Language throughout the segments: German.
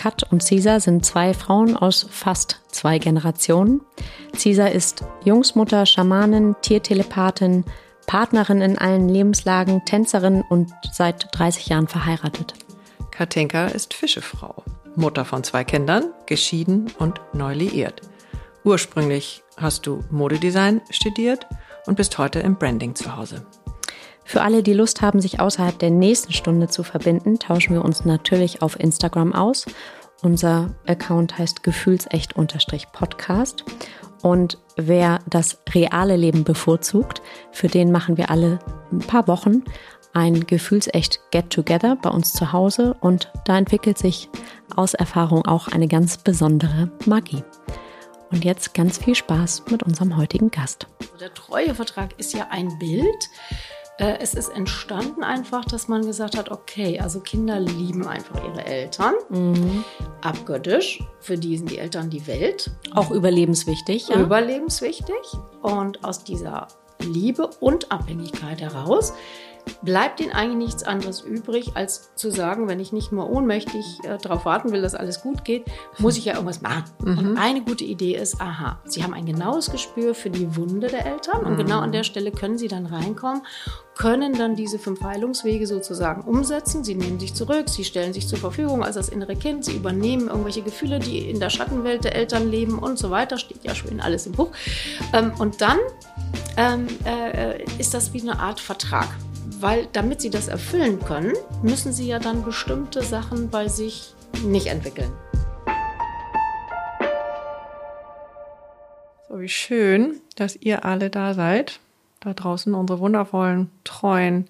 Kat und Cesar sind zwei Frauen aus fast zwei Generationen. Cesar ist Jungsmutter, Schamanin, Tiertelepathin, Partnerin in allen Lebenslagen, Tänzerin und seit 30 Jahren verheiratet. Katinka ist Fischefrau, Mutter von zwei Kindern, geschieden und neu liiert. Ursprünglich hast du Modedesign studiert und bist heute im Branding zu Hause. Für alle, die Lust haben, sich außerhalb der nächsten Stunde zu verbinden, tauschen wir uns natürlich auf Instagram aus. Unser Account heißt gefühlsecht-podcast. Und wer das reale Leben bevorzugt, für den machen wir alle ein paar Wochen ein gefühlsecht Get-Together bei uns zu Hause und da entwickelt sich aus Erfahrung auch eine ganz besondere Magie. Und jetzt ganz viel Spaß mit unserem heutigen Gast. Der Treuevertrag ist ja ein Bild, es ist entstanden einfach, dass man gesagt hat, okay, also Kinder lieben einfach ihre Eltern. Mhm. Abgöttisch. Für die sind die Eltern die Welt. Auch überlebenswichtig. Ja? Überlebenswichtig. Und aus dieser Liebe und Abhängigkeit heraus bleibt ihnen eigentlich nichts anderes übrig, als zu sagen, wenn ich nicht nur ohnmächtig äh, darauf warten will, dass alles gut geht, muss ich ja irgendwas machen. Mhm. Und eine gute Idee ist, aha, sie haben ein genaues Gespür für die Wunde der Eltern und mhm. genau an der Stelle können sie dann reinkommen, können dann diese fünf Heilungswege sozusagen umsetzen. Sie nehmen sich zurück, sie stellen sich zur Verfügung als das innere Kind, sie übernehmen irgendwelche Gefühle, die in der Schattenwelt der Eltern leben und so weiter, steht ja schon alles im Buch. Ähm, und dann ähm, äh, ist das wie eine Art Vertrag weil damit sie das erfüllen können, müssen sie ja dann bestimmte Sachen bei sich nicht entwickeln. So wie schön, dass ihr alle da seid. Da draußen unsere wundervollen, treuen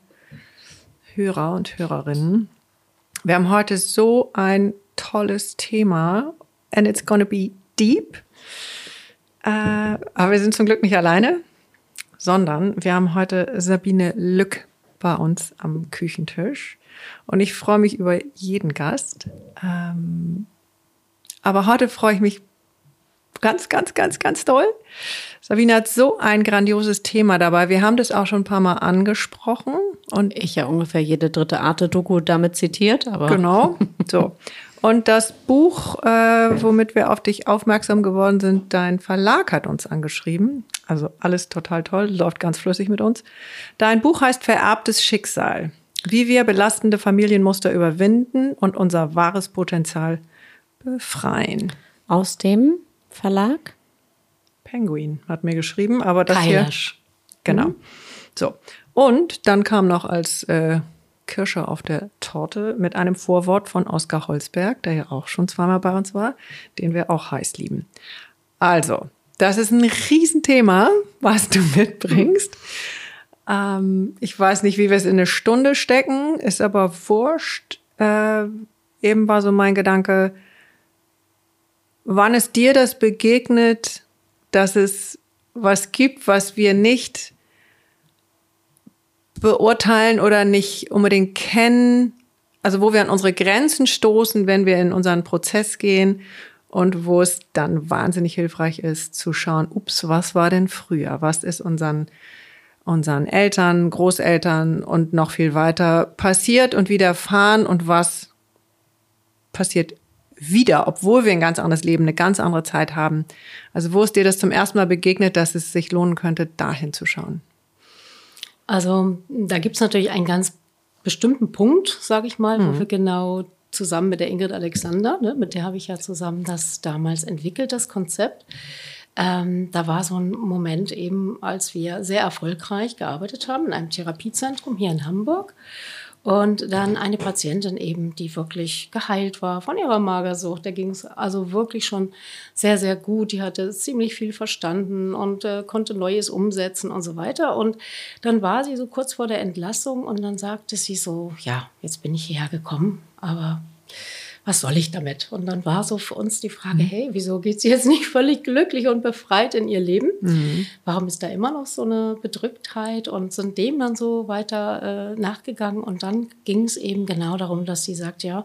Hörer und Hörerinnen. Wir haben heute so ein tolles Thema and it's gonna be deep. Äh, aber wir sind zum Glück nicht alleine, sondern wir haben heute Sabine Lück bei uns am Küchentisch. Und ich freue mich über jeden Gast. Ähm, aber heute freue ich mich ganz, ganz, ganz, ganz toll. Sabine hat so ein grandioses Thema dabei. Wir haben das auch schon ein paar Mal angesprochen. Und ich ja ungefähr jede dritte Arte-Doku damit zitiert. Aber genau. So. Und das Buch, äh, womit wir auf dich aufmerksam geworden sind, dein Verlag hat uns angeschrieben. Also alles total toll, läuft ganz flüssig mit uns. Dein Buch heißt Vererbtes Schicksal. Wie wir belastende Familienmuster überwinden und unser wahres Potenzial befreien. Aus dem Verlag? Penguin hat mir geschrieben, aber das Kailash. hier. Genau. Mhm. So. Und dann kam noch als äh, Kirsche auf der Torte mit einem Vorwort von Oskar Holzberg, der ja auch schon zweimal bei uns war, den wir auch heiß lieben. Also, das ist ein Riesenthema, was du mitbringst. Ähm, ich weiß nicht, wie wir es in eine Stunde stecken, ist aber wurscht. Äh, eben war so mein Gedanke, wann ist dir das begegnet, dass es was gibt, was wir nicht beurteilen oder nicht unbedingt kennen, also wo wir an unsere Grenzen stoßen, wenn wir in unseren Prozess gehen und wo es dann wahnsinnig hilfreich ist zu schauen, ups, was war denn früher? Was ist unseren unseren Eltern, Großeltern und noch viel weiter passiert und widerfahren und was passiert wieder, obwohl wir ein ganz anderes Leben, eine ganz andere Zeit haben. Also wo ist dir das zum ersten Mal begegnet, dass es sich lohnen könnte, dahin zu schauen? Also da gibt es natürlich einen ganz bestimmten Punkt, sage ich mal, mhm. wo wir genau zusammen mit der Ingrid Alexander, ne, mit der habe ich ja zusammen das damals entwickelt, das Konzept. Ähm, da war so ein Moment eben, als wir sehr erfolgreich gearbeitet haben in einem Therapiezentrum hier in Hamburg. Und dann eine Patientin eben, die wirklich geheilt war von ihrer Magersucht. Der ging es also wirklich schon sehr, sehr gut. Die hatte ziemlich viel verstanden und äh, konnte Neues umsetzen und so weiter. Und dann war sie so kurz vor der Entlassung und dann sagte sie so, ja, jetzt bin ich hierher gekommen, aber was soll ich damit? Und dann war so für uns die Frage, mhm. hey, wieso geht sie jetzt nicht völlig glücklich und befreit in ihr Leben? Mhm. Warum ist da immer noch so eine Bedrücktheit? Und sind dem dann so weiter äh, nachgegangen. Und dann ging es eben genau darum, dass sie sagt, ja,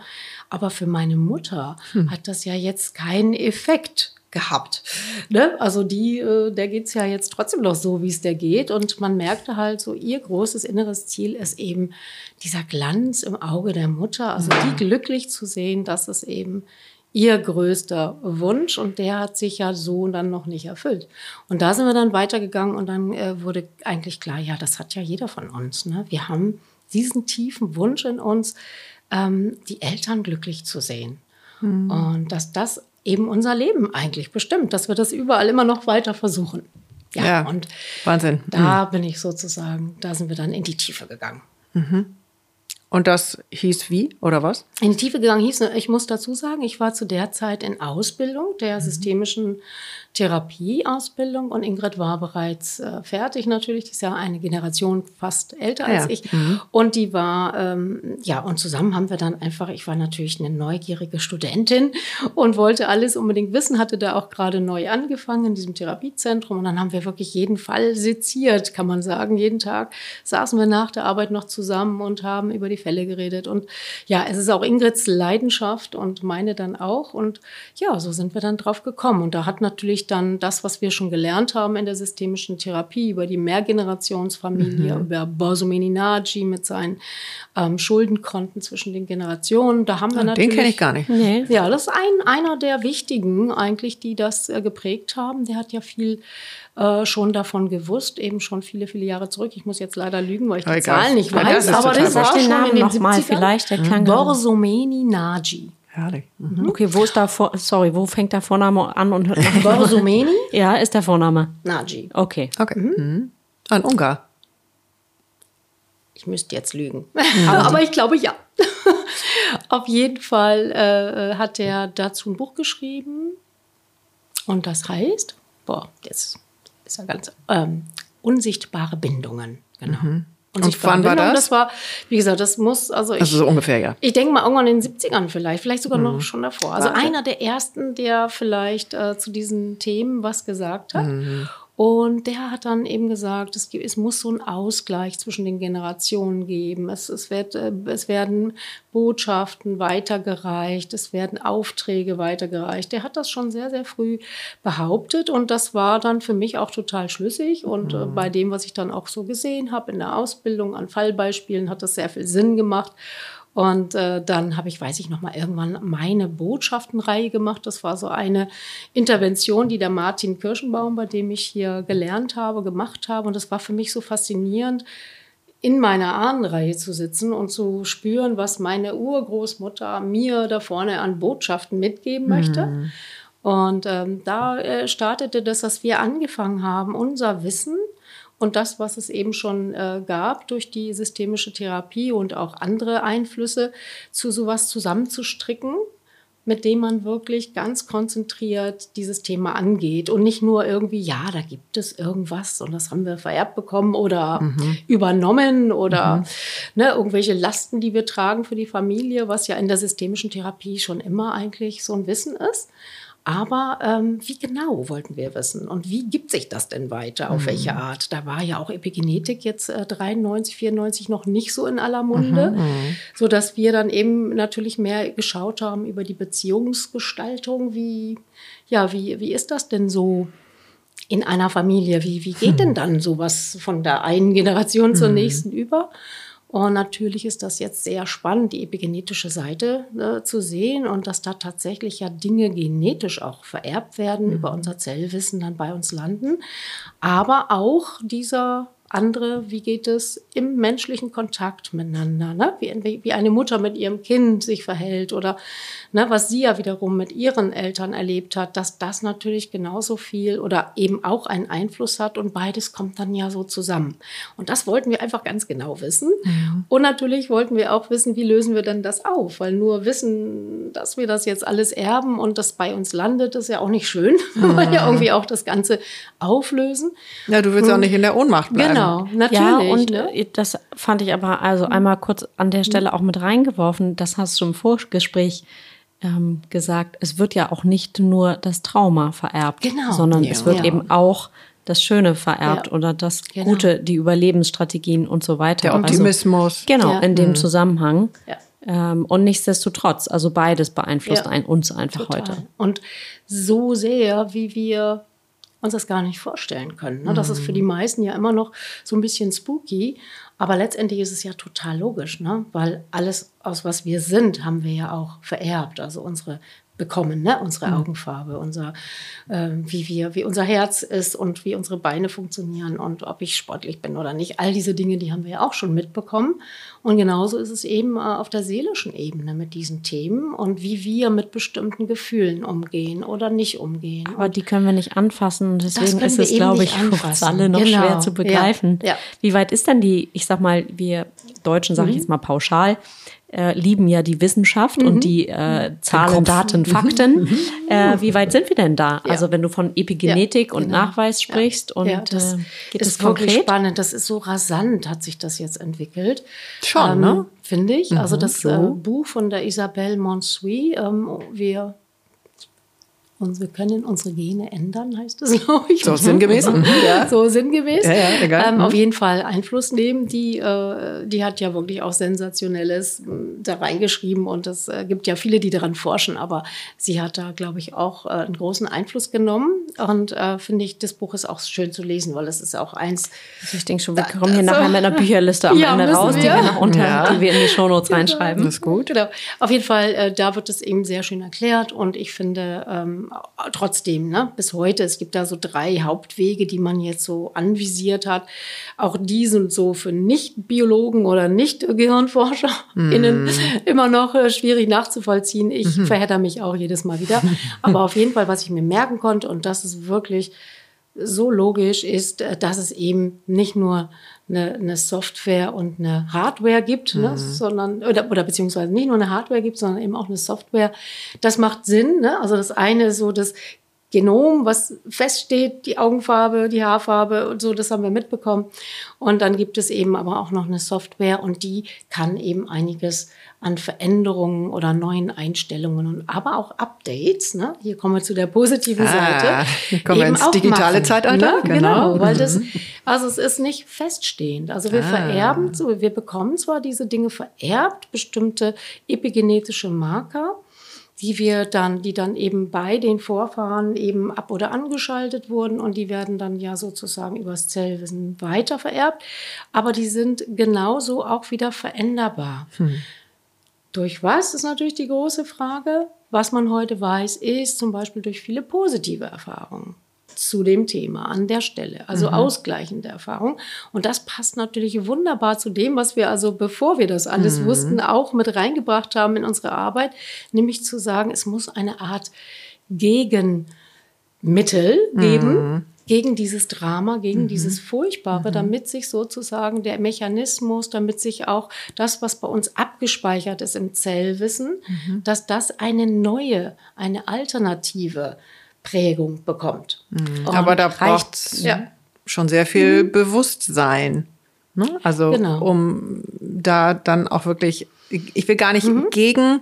aber für meine Mutter mhm. hat das ja jetzt keinen Effekt gehabt. Ne? Also die, äh, der geht es ja jetzt trotzdem noch so, wie es der geht. Und man merkte halt so, ihr großes inneres Ziel ist eben dieser Glanz im Auge der Mutter, also die glücklich zu sehen, das ist eben ihr größter Wunsch und der hat sich ja so dann noch nicht erfüllt. Und da sind wir dann weitergegangen und dann äh, wurde eigentlich klar, ja, das hat ja jeder von uns. Ne? Wir haben diesen tiefen Wunsch in uns, ähm, die Eltern glücklich zu sehen. Mhm. Und dass das eben unser Leben eigentlich bestimmt, dass wir das überall immer noch weiter versuchen. Ja, ja und Wahnsinn. Da mhm. bin ich sozusagen, da sind wir dann in die Tiefe gegangen. Mhm. Und das hieß wie oder was? In die Tiefe gegangen hieß, ich muss dazu sagen, ich war zu der Zeit in Ausbildung der mhm. systemischen Therapieausbildung. Und Ingrid war bereits äh, fertig natürlich, die ist ja eine Generation fast älter als ja. ich. Mhm. und die war, ähm, ja und zusammen haben wir dann einfach, ich war natürlich eine neugierige Studentin und wollte alles unbedingt wissen, hatte da auch gerade neu angefangen in diesem Therapiezentrum. Und dann haben wir wirklich jeden Fall seziert, kann man sagen, jeden Tag saßen wir nach der Arbeit noch zusammen und haben über die Fälle geredet. Und ja, es ist auch Ingrids Leidenschaft und meine dann auch. Und ja, so sind wir dann drauf gekommen. Und da hat natürlich dann das, was wir schon gelernt haben in der systemischen Therapie über die Mehrgenerationsfamilie, mhm. über Borsomeni Nagy mit seinen ähm, Schuldenkonten zwischen den Generationen. Da haben wir ah, natürlich. Den kenne ich gar nicht. Nee. Ja, das ist ein, einer der wichtigen eigentlich, die das äh, geprägt haben. Der hat ja viel äh, schon davon gewusst, eben schon viele, viele Jahre zurück. Ich muss jetzt leider lügen, weil ich die Zahlen nicht weiß, aber das war schon in den 70ern. Vielleicht, der mhm. Borsomeni Nagy. Herrlich. Mhm. Okay, wo ist da vor, sorry, wo fängt der Vorname an und hört nach? Borsomeni? ja, ist der Vorname. Nagy. Okay. Okay. Mhm. Mhm. Ein Ungar. Ich müsste jetzt lügen. Aber ich glaube ja. Auf jeden Fall äh, hat er dazu ein Buch geschrieben. Und das heißt, boah, jetzt ist er ganz ähm, unsichtbare Bindungen. Genau. Mhm. Und, und wann war das? Das war, wie gesagt, das muss, also ich. Also so ungefähr, ja. Ich denke mal irgendwann in den 70ern vielleicht, vielleicht sogar mhm. noch schon davor. Also Warte. einer der ersten, der vielleicht äh, zu diesen Themen was gesagt hat. Mhm. Und der hat dann eben gesagt, es, gibt, es muss so einen Ausgleich zwischen den Generationen geben. Es, es, wird, äh, es werden Botschaften weitergereicht, es werden Aufträge weitergereicht. Der hat das schon sehr, sehr früh behauptet und das war dann für mich auch total schlüssig. Und äh, mhm. bei dem, was ich dann auch so gesehen habe in der Ausbildung an Fallbeispielen, hat das sehr viel Sinn gemacht. Und äh, dann habe ich, weiß ich noch mal, irgendwann meine Botschaftenreihe gemacht. Das war so eine Intervention, die der Martin Kirschenbaum, bei dem ich hier gelernt habe, gemacht habe. Und das war für mich so faszinierend, in meiner Ahnenreihe zu sitzen und zu spüren, was meine Urgroßmutter mir da vorne an Botschaften mitgeben möchte. Mhm. Und ähm, da äh, startete das, dass wir angefangen haben, unser Wissen und das, was es eben schon äh, gab durch die systemische Therapie und auch andere Einflüsse, zu sowas zusammenzustricken, mit dem man wirklich ganz konzentriert dieses Thema angeht und nicht nur irgendwie, ja, da gibt es irgendwas und das haben wir vererbt bekommen oder mhm. übernommen oder mhm. ne, irgendwelche Lasten, die wir tragen für die Familie, was ja in der systemischen Therapie schon immer eigentlich so ein Wissen ist. Aber ähm, wie genau wollten wir wissen? Und wie gibt sich das denn weiter? Auf Mhm. welche Art? Da war ja auch Epigenetik jetzt äh, 93, 94 noch nicht so in aller Munde, Mhm. so dass wir dann eben natürlich mehr geschaut haben über die Beziehungsgestaltung. Wie, ja, wie, wie ist das denn so? in einer Familie. Wie, wie geht denn dann sowas von der einen Generation zur nächsten über? Und natürlich ist das jetzt sehr spannend, die epigenetische Seite äh, zu sehen und dass da tatsächlich ja Dinge genetisch auch vererbt werden, über unser Zellwissen dann bei uns landen. Aber auch dieser andere, wie geht es im menschlichen Kontakt miteinander, ne? wie, wie eine Mutter mit ihrem Kind sich verhält oder ne, was sie ja wiederum mit ihren Eltern erlebt hat, dass das natürlich genauso viel oder eben auch einen Einfluss hat und beides kommt dann ja so zusammen. Und das wollten wir einfach ganz genau wissen. Und natürlich wollten wir auch wissen, wie lösen wir denn das auf, weil nur wissen, dass wir das jetzt alles erben und das bei uns landet, ist ja auch nicht schön. Wir wollen ja irgendwie auch das Ganze auflösen. Ja, du willst auch nicht in der Ohnmacht bleiben. Genau, natürlich. Ja, und ne? äh, das fand ich aber also einmal kurz an der Stelle auch mit reingeworfen. Das hast du im Vorgespräch ähm, gesagt. Es wird ja auch nicht nur das Trauma vererbt, Genau. sondern Ja. es wird Ja. eben auch das Schöne vererbt Ja. oder das Genau. Gute, die Überlebensstrategien und so weiter. Der Also, Optimismus. genau, Ja. in dem Zusammenhang. Ja. Ähm, und nichtsdestotrotz, also beides beeinflusst Ja. ein, uns einfach Total. heute. Und so sehr, wie wir uns das gar nicht vorstellen können. Ne? Das ist für die meisten ja immer noch so ein bisschen spooky, aber letztendlich ist es ja total logisch, ne? weil alles, aus was wir sind, haben wir ja auch vererbt. Also unsere bekommen, ne? unsere Augenfarbe, unser, äh, wie wir, wie unser Herz ist und wie unsere Beine funktionieren und ob ich sportlich bin oder nicht. All diese Dinge, die haben wir ja auch schon mitbekommen. Und genauso ist es eben äh, auf der seelischen Ebene mit diesen Themen und wie wir mit bestimmten Gefühlen umgehen oder nicht umgehen. Aber die können wir nicht anfassen. Und deswegen ist es, glaube ich, für uns alle noch Genau. schwer zu begreifen. Ja. Ja. Wie weit ist denn die, ich sag mal, wir Deutschen, sage ich jetzt mal pauschal, äh, lieben ja die Wissenschaft und die äh, Zahlen, Daten, Fakten. Äh, wie weit sind wir denn da? Also wenn du von Epigenetik und genau. Nachweis sprichst und ja, das äh, geht ist wirklich konkret? spannend. Das ist so rasant, hat sich das jetzt entwickelt. Schon, ne? Finde ich. also das so. äh, Buch von der Isabelle Monsuy, ähm, wir, und wir können unsere Gene ändern, heißt es, glaube ich. So sinngemäß. Mhm, ja. So sinngemäß. Ja, ja, egal. Ähm, Mhm. Auf jeden Fall Einfluss nehmen. Die, äh, die hat ja wirklich auch Sensationelles m, da reingeschrieben und es äh, gibt ja viele, die daran forschen, aber sie hat da, glaube ich, auch äh, einen großen Einfluss genommen und äh, finde ich, das Buch ist auch schön zu lesen, weil es ist auch eins, Ich denke schon, wir Da- kommen hier nachher mit einer Bücherliste am Ja, Ende raus, die wir. wir noch unter, Ja. die wir in die Shownotes reinschreiben. Das ist gut. Genau. Auf jeden Fall, äh, da wird es eben sehr schön erklärt und ich finde ähm, trotzdem, ne, bis heute, es gibt da so drei Hauptwege, die man jetzt so anvisiert hat. Auch die sind so für Nicht-Biologen oder Nicht-GehirnforscherInnen immer noch äh, schwierig nachzuvollziehen. Ich verhedder mich auch jedes Mal wieder. Aber auf jeden Fall, was ich mir merken konnte, und das ist wirklich so logisch ist, äh, dass es eben nicht nur eine, eine Software und eine Hardware gibt, ne, sondern oder, oder beziehungsweise nicht nur eine Hardware gibt, sondern eben auch eine Software. Das macht Sinn. Ne? Also das eine ist so das Genom, was feststeht, die Augenfarbe, die Haarfarbe und so, das haben wir mitbekommen. Und dann gibt es eben aber auch noch eine Software und die kann eben einiges an Veränderungen oder neuen Einstellungen und aber auch Updates. Ne? Hier kommen wir zu der positiven Ah, Seite. kommen wir ins digitale machen, Zeitalter. Ne? Genau. Genau, weil das, also es ist nicht feststehend. Also wir Ah. vererben, wir bekommen zwar diese Dinge vererbt, bestimmte epigenetische Marker, die wir dann, die dann eben bei den Vorfahren eben ab- oder angeschaltet wurden und die werden dann ja sozusagen übers Zellwissen weiter vererbt. Aber die sind genauso auch wieder veränderbar. Durch was ist natürlich die große Frage. Was man heute weiß, ist zum Beispiel durch viele positive Erfahrungen zu dem Thema an der Stelle, also ausgleichende Erfahrung. Und das passt natürlich wunderbar zu dem, was wir also, bevor wir das alles wussten, auch mit reingebracht haben in unsere Arbeit, nämlich zu sagen, es muss eine Art Gegenmittel geben, gegen dieses Drama, gegen dieses Furchtbare, damit sich sozusagen der Mechanismus, damit sich auch das, was bei uns abgespeichert ist im Zellwissen, dass das eine neue, eine alternative Prägung bekommt. Und Aber da braucht es Ja. schon sehr viel Bewusstsein. Ne? Also Genau. um da dann auch wirklich, ich will gar nicht gegen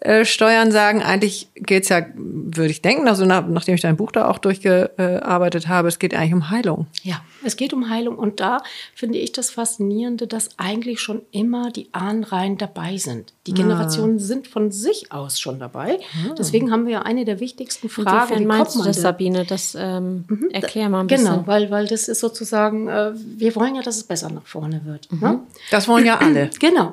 äh, Steuern sagen, eigentlich geht's ja, würde ich denken, also nach, nachdem ich dein Buch da auch durchgearbeitet habe, es geht eigentlich um Heilung. Ja, es geht um Heilung und da finde ich das Faszinierende, dass eigentlich schon immer die Ahnreihen dabei sind. Die Generationen sind von sich aus schon dabei. Deswegen haben wir ja eine der wichtigsten Fragen. Inwiefern wie meinst du das, Sabine? Das ähm, erklär mal ein bisschen. Genau, weil, weil das ist sozusagen, äh, wir wollen ja, dass es besser nach vorne wird. Ne? Das wollen ja alle. Genau.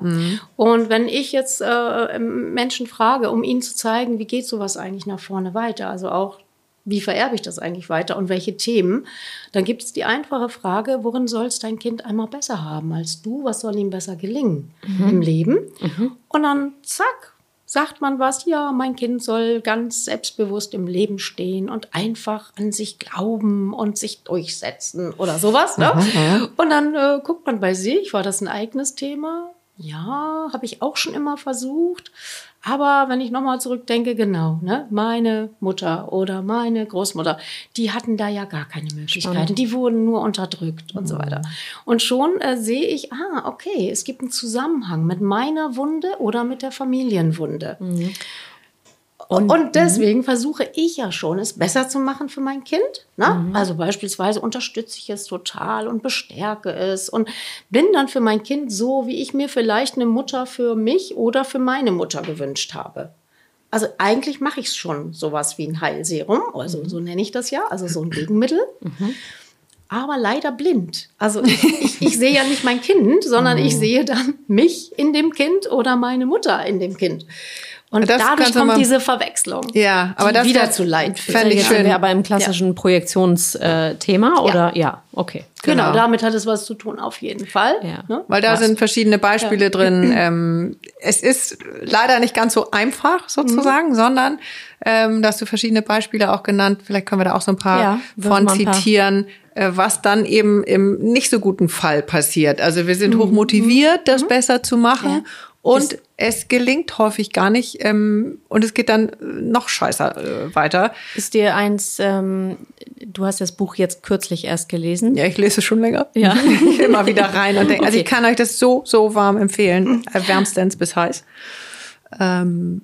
Und wenn ich jetzt äh, Menschen frage, um ihnen zu zeigen, wie geht sowas eigentlich nach vorne weiter, also auch, wie vererbe ich das eigentlich weiter und welche Themen, dann gibt es die einfache Frage, worin soll es dein Kind einmal besser haben als du? Was soll ihm besser gelingen im Leben? Und dann, zack, sagt man was, ja, mein Kind soll ganz selbstbewusst im Leben stehen und einfach an sich glauben und sich durchsetzen oder sowas. Ne? Und dann äh, guckt man bei sich, war das ein eigenes Thema? Ja, habe ich auch schon immer versucht. Aber wenn ich nochmal zurückdenke, genau, ne, meine Mutter oder meine Großmutter, die hatten da ja gar keine Möglichkeiten. Die wurden nur unterdrückt und so weiter. Und schon äh, sehe ich, ah, okay, es gibt einen Zusammenhang mit meiner Wunde oder mit der Familienwunde. Und, deswegen versuche ich ja schon, es besser zu machen für mein Kind. Ne? Also beispielsweise unterstütze ich es total und bestärke es und bin dann für mein Kind so, wie ich mir vielleicht eine Mutter für mich oder für meine Mutter gewünscht habe. Also eigentlich mache ich es schon sowas wie ein Heilserum, also so nenne ich das ja, also so ein Gegenmittel. Aber leider blind. Also ich, ich, ich sehe ja nicht mein Kind, sondern ich sehe dann mich in dem Kind oder meine Mutter in dem Kind. Und Das dadurch kommt mal- diese Verwechslung. Ja, aber die das wieder zu Leid führt. fänd ich schön. wir aber im klassischen Projektionsthema, oder? Ja, okay. Genau, Genau. damit hat es was zu tun, auf jeden Fall. Ja. Ne? Weil da Was? sind verschiedene Beispiele drin. Ähm, es ist leider nicht ganz so einfach sozusagen, Mhm. sondern ähm, da hast du verschiedene Beispiele auch genannt. Vielleicht können wir da auch so ein paar Ja, von ein paar. zitieren, äh, was dann eben im nicht so guten Fall passiert. Also wir Mhm. sind hochmotiviert, das besser zu machen. Und es gelingt häufig gar nicht ähm, und es geht dann äh, noch scheißer äh, weiter. Ist dir eins, ähm, du hast das Buch jetzt kürzlich erst gelesen. Ja, ich lese es schon länger. Ja. Ich immer wieder rein und denke, also ich Okay. kann euch das so, so warm empfehlen. Äh, Wärmstens bis heiß. Ähm,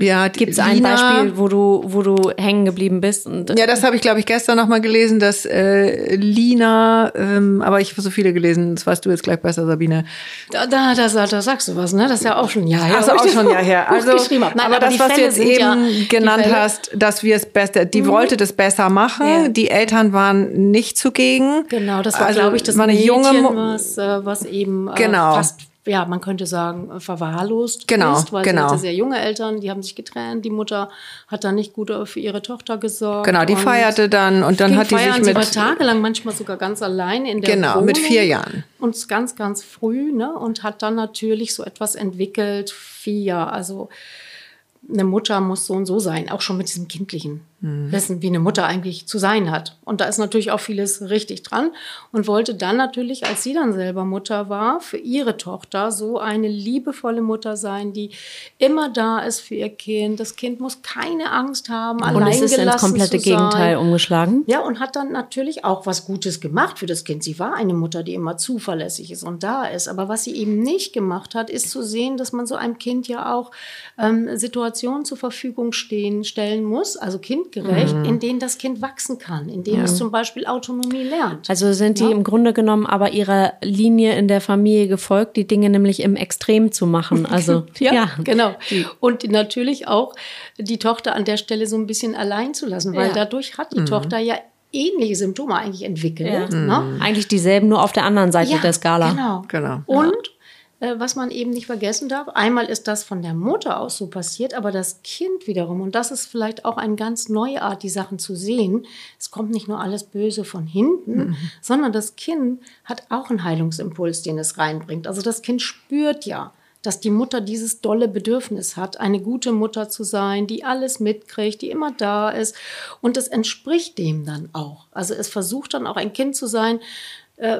ja, Gibt es ein Beispiel, wo du, wo du hängen geblieben bist? Und, Ja, das habe ich, glaube ich, gestern noch mal gelesen, dass äh, Lina, ähm, aber ich habe so viele gelesen, das weißt du jetzt gleich besser, Sabine. Da, da, da, da sagst du was, ne? Das ist ja auch schon ein Jahr her. Also auch schon das ja her. Also. Nein, aber, das, die was du jetzt eben ja, genannt Mhm. hast, dass wir es besser, die wollte das besser machen, Ja. die Eltern waren nicht zugegen. Genau, das war, Also, glaube ich, das war eine Mädchen, junge was, äh, was eben äh, Genau. fast, ja, man könnte sagen, äh, verwahrlost Genau, ist, weil genau. sie hatte sehr junge Eltern, die haben sich getrennt, die Mutter hat dann nicht gut äh, für ihre Tochter gesorgt. Genau, die feierte dann und dann hat die sich feiern, sie war mit tagelang manchmal sogar ganz alleine in der Genau, Wohnung. mit vier Jahren. Und ganz, ganz früh, ne? Und hat dann natürlich so etwas entwickelt, vier, also eine Mutter muss so und so sein, auch schon mit diesem kindlichen Mhm. Wissen, wie eine Mutter eigentlich zu sein hat. Und da ist natürlich auch vieles richtig dran und wollte dann natürlich, als sie dann selber Mutter war, für ihre Tochter so eine liebevolle Mutter sein, die immer da ist für ihr Kind. Das Kind muss keine Angst haben, und allein es ist ins komplette. Gegenteil umgeschlagen. Ja, und hat dann natürlich auch was Gutes gemacht für das Kind. Sie war eine Mutter, die immer zuverlässig ist und da ist. Aber was sie eben nicht gemacht hat, ist zu sehen, dass man so einem Kind ja auch ähm, Situationen zur Verfügung stehen, stellen muss, also kindgerecht, in denen das Kind wachsen kann, in denen es zum Beispiel Autonomie lernt. Also sind die Ja. im Grunde genommen aber ihrer Linie in der Familie gefolgt, die Dinge nämlich im Extrem zu machen. Also Ja, genau. Und natürlich auch die Tochter an der Stelle so ein bisschen allein zu lassen, weil Ja. dadurch hat die Tochter ja ähnliche Symptome eigentlich entwickelt. Ja. Ne? Eigentlich dieselben, nur auf der anderen Seite der Skala. Genau. Genau. Und was man eben nicht vergessen darf, einmal ist das von der Mutter aus so passiert, aber das Kind wiederum, und das ist vielleicht auch eine ganz neue Art, die Sachen zu sehen, es kommt nicht nur alles böse von hinten, sondern das Kind hat auch einen Heilungsimpuls, den es reinbringt. Also das Kind spürt ja, dass die Mutter dieses dolle Bedürfnis hat, eine gute Mutter zu sein, die alles mitkriegt, die immer da ist. Und es entspricht dem dann auch. Also es versucht dann auch ein Kind zu sein, äh,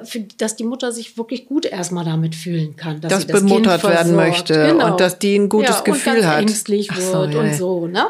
für, dass die Mutter sich wirklich gut erstmal damit fühlen kann, dass Dass sie das bemuttert kind werden möchte und dass die ein gutes ja, Gefühl und ganz hat. ängstlich wird so, ja, und so, ne?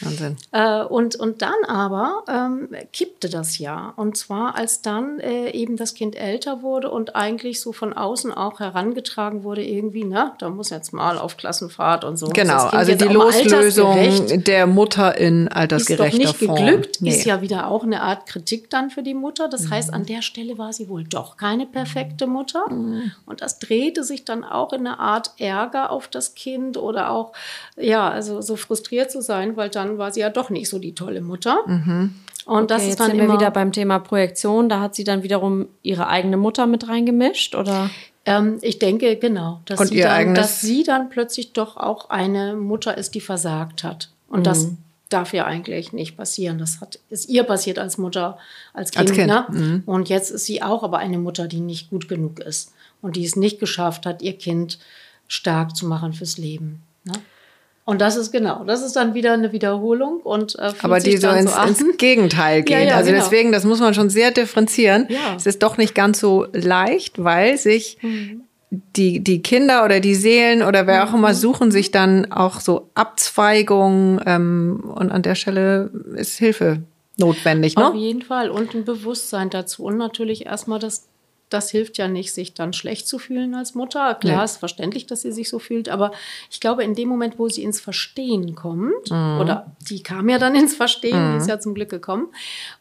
Wahnsinn. Äh, und, und dann aber ähm, kippte das ja. Und zwar, als dann äh, eben das Kind älter wurde und eigentlich so von außen auch herangetragen wurde, irgendwie, na, da muss jetzt mal auf Klassenfahrt und so. Genau, also die Loslösung der Mutter in ist altersgerechter doch nicht Form. geglückt, Nee. ist ja wieder auch eine Art Kritik dann für die Mutter. Das Mhm. heißt, an der Stelle war sie wohl doch keine perfekte Mutter. Mhm. Und das drehte sich dann auch in eine Art Ärger auf das Kind oder auch, ja, also so frustriert zu sein, weil dann war sie ja doch nicht so die tolle Mutter. Mhm. Und das okay, ist jetzt dann sind immer wir wieder beim Thema Projektion. Da hat sie dann wiederum ihre eigene Mutter mit reingemischt, oder? Ähm, ich denke, genau, dass, Und sie ihr dann, eigenes- dass sie dann plötzlich doch auch eine Mutter ist, die versagt hat. Und das Mhm. darf ja eigentlich nicht passieren. Das hat, ist ihr passiert als Mutter, als Kind. Als Kind, Ne? mhm. Und jetzt ist sie auch aber eine Mutter, die nicht gut genug ist und die es nicht geschafft hat, ihr Kind stark zu machen fürs Leben. Ne? Und das ist genau, das ist dann wieder eine Wiederholung und äh, aber die so ins, so ins Gegenteil geht. Ja, ja, also genau. deswegen, das muss man schon sehr differenzieren. Ja. Es ist doch nicht ganz so leicht, weil sich Mhm. die, die Kinder oder die Seelen oder wer auch Mhm. immer suchen sich dann auch so Abzweigungen ähm, und an der Stelle ist Hilfe notwendig. Auf Ne? jeden Fall. Und ein Bewusstsein dazu. Und natürlich erstmal, das, das hilft ja nicht, sich dann schlecht zu fühlen als Mutter. Klar, Nee. ist verständlich, dass sie sich so fühlt. Aber ich glaube, in dem Moment, wo sie ins Verstehen kommt, Mhm. oder die kam ja dann ins Verstehen, die ist ja zum Glück gekommen,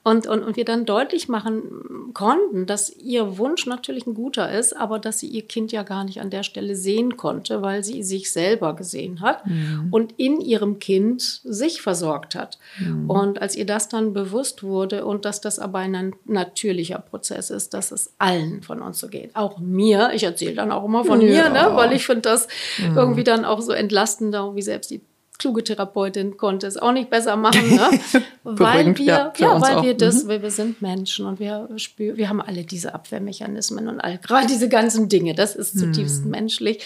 und, und, und wir dann deutlich machen konnten, dass ihr Wunsch natürlich ein guter ist, aber dass sie ihr Kind ja gar nicht an der Stelle sehen konnte, weil sie sich selber gesehen hat Mhm. und in ihrem Kind sich versorgt hat. Mhm. Und als ihr das dann bewusst wurde und dass das aber ein natürlicher Prozess ist, dass es allen von uns so geht, auch mir, ich erzähle dann auch immer von Ja. mir, ne? weil ich finde das irgendwie dann auch so entlastender, wie selbst die kluge Therapeutin konnte es auch nicht besser machen, ne? weil wir, ja, ja, weil auch. wir das, Mhm. weil wir sind Menschen und wir spüren, wir haben alle diese Abwehrmechanismen und all, gerade diese ganzen Dinge, das ist zutiefst Mhm. menschlich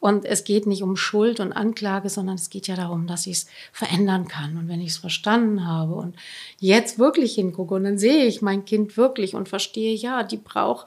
und es geht nicht um Schuld und Anklage, sondern es geht ja darum, dass ich es verändern kann und wenn ich es verstanden habe und jetzt wirklich hingucke und dann sehe ich mein Kind wirklich und verstehe, ja, die braucht,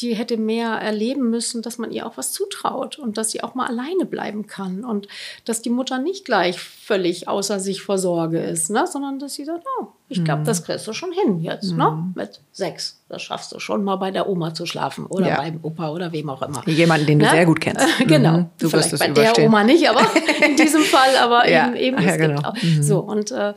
die hätte mehr erleben müssen, dass man ihr auch was zutraut und dass sie auch mal alleine bleiben kann und dass die Mutter nicht gleich völlig außer sich vor Sorge ist, ne? sondern dass sie sagt, oh, ich glaube, das kriegst du schon hin jetzt, ne? mit sechs. Das schaffst du schon mal bei der Oma zu schlafen oder Ja. beim Opa oder wem auch immer. Jemanden, den du Ne? sehr gut kennst. genau. Mhm. Du Vielleicht wirst es bei überstehen. der Oma nicht, aber in diesem Fall, aber Ja. eben, eben ja, genau. auch. So, und äh,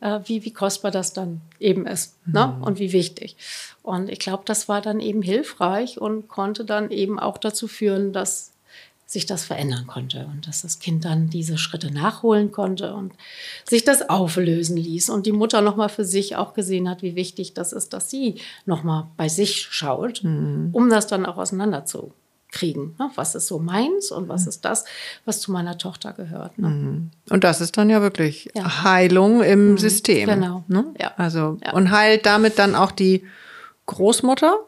äh, wie, wie kostbar das dann eben ist ne? Mhm. und wie wichtig. Und ich glaube, das war dann eben hilfreich und konnte dann eben auch dazu führen, dass sich das verändern konnte und dass das Kind dann diese Schritte nachholen konnte und sich das auflösen ließ und die Mutter noch mal für sich auch gesehen hat, wie wichtig das ist, dass sie noch mal bei sich schaut, Mhm. um das dann auch auseinanderzukriegen. Ne? Was ist so meins und was ist das, was zu meiner Tochter gehört. Ne? Und das ist dann ja wirklich Ja. Heilung im System. genau. Ne? Ja. Also, Ja. und heilt damit dann auch die Großmutter?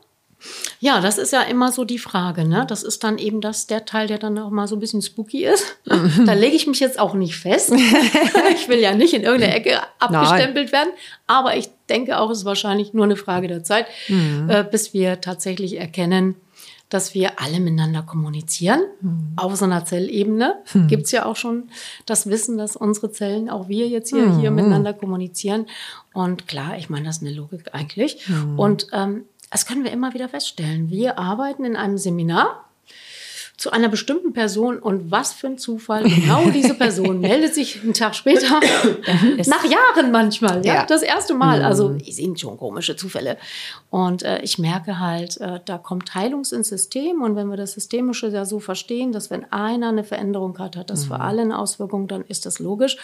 Ja, das ist ja immer so die Frage. Ne? Das ist dann eben das, der Teil, der dann auch mal so ein bisschen spooky ist. Da lege ich mich jetzt auch nicht fest. ich will ja nicht in irgendeine Ecke abgestempelt werden. Aber ich denke auch, es ist wahrscheinlich nur eine Frage der Zeit, Mhm. äh, bis wir tatsächlich erkennen, dass wir alle miteinander kommunizieren. Mhm. Auf so einer Zellebene gibt's ja auch schon das Wissen, dass unsere Zellen, auch wir jetzt hier, Mhm. hier miteinander kommunizieren. Und klar, ich meine, das ist eine Logik eigentlich. Mhm. Und ähm, das können wir immer wieder feststellen. Wir arbeiten in einem Seminar zu einer bestimmten Person und was für ein Zufall, genau diese Person meldet sich einen Tag später, nach Jahren manchmal, ja, Ja. das erste Mal. Also es sind schon komische Zufälle. Und äh, ich merke halt, äh, da kommt Heilungs ins System und wenn wir das Systemische ja so verstehen, dass wenn einer eine Veränderung hat, hat das für alle eine Auswirkung, dann ist das logisch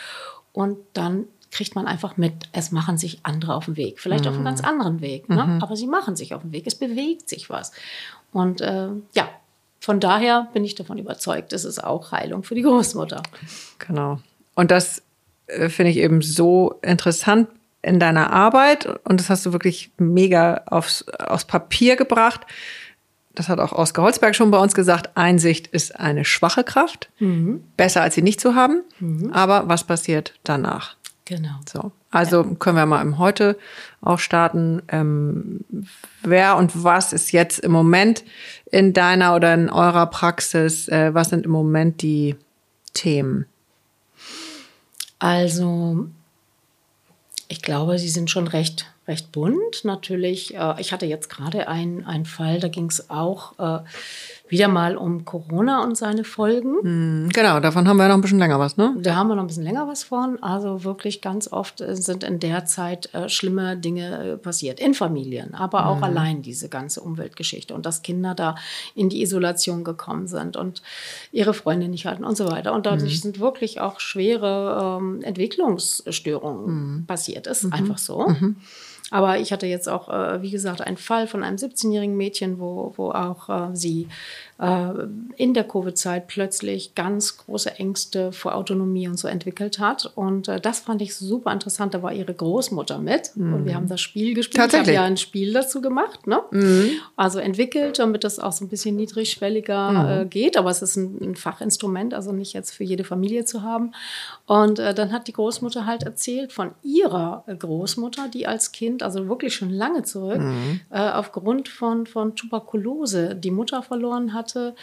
und dann kriegt man einfach mit, es machen sich andere auf den Weg. Vielleicht auf einem ganz anderen Weg, ne? aber sie machen sich auf den Weg, es bewegt sich was. Und äh, ja, von daher bin ich davon überzeugt, es ist auch Heilung für die Großmutter. Genau. Und das äh, finde ich eben so interessant in deiner Arbeit. Und das hast du wirklich mega aufs, aufs Papier gebracht. Das hat auch Oskar Holzberg schon bei uns gesagt. Einsicht ist eine schwache Kraft. Besser als sie nicht zu haben. Aber was passiert danach? Genau. So, also können wir mal im Heute auch starten. Ähm, wer und was ist jetzt im Moment in deiner oder in eurer Praxis? Äh, was sind im Moment die Themen? Also Ich glaube, sie sind schon recht, recht bunt. Natürlich, äh, ich hatte jetzt gerade einen, Fall, da ging es auch äh, wieder mal um Corona und seine Folgen. Hm, genau, davon haben wir noch ein bisschen länger was, ne? Da haben wir noch ein bisschen länger was von. Also wirklich ganz oft äh, sind in der Zeit äh, schlimme Dinge äh, passiert. In Familien, aber auch mhm. allein diese ganze Umweltgeschichte. Und dass Kinder da in die Isolation gekommen sind und ihre Freunde nicht hatten und so weiter. Und dadurch mhm. sind wirklich auch schwere ähm, Entwicklungsstörungen mhm. passiert. Ist mhm. einfach so. Aber ich hatte jetzt auch, äh, wie gesagt, einen Fall von einem 17-jährigen Mädchen, wo, wo auch äh, sie in der Covid-Zeit plötzlich ganz große Ängste vor Autonomie und so entwickelt hat. Und äh, das fand ich super interessant. Da war ihre Großmutter mit mhm. und wir haben das Spiel gespielt. Tatsächlich. Ich habe ja ein Spiel dazu gemacht, ne? Mhm. Also entwickelt, damit das auch so ein bisschen niedrigschwelliger mhm. äh, geht. Aber es ist ein, ein, Fachinstrument, also nicht jetzt für jede Familie zu haben. Und äh, dann hat die Großmutter halt erzählt von ihrer Großmutter, die als Kind, also wirklich schon lange zurück, mhm. äh, aufgrund von, von Tuberkulose die Mutter verloren hat hatte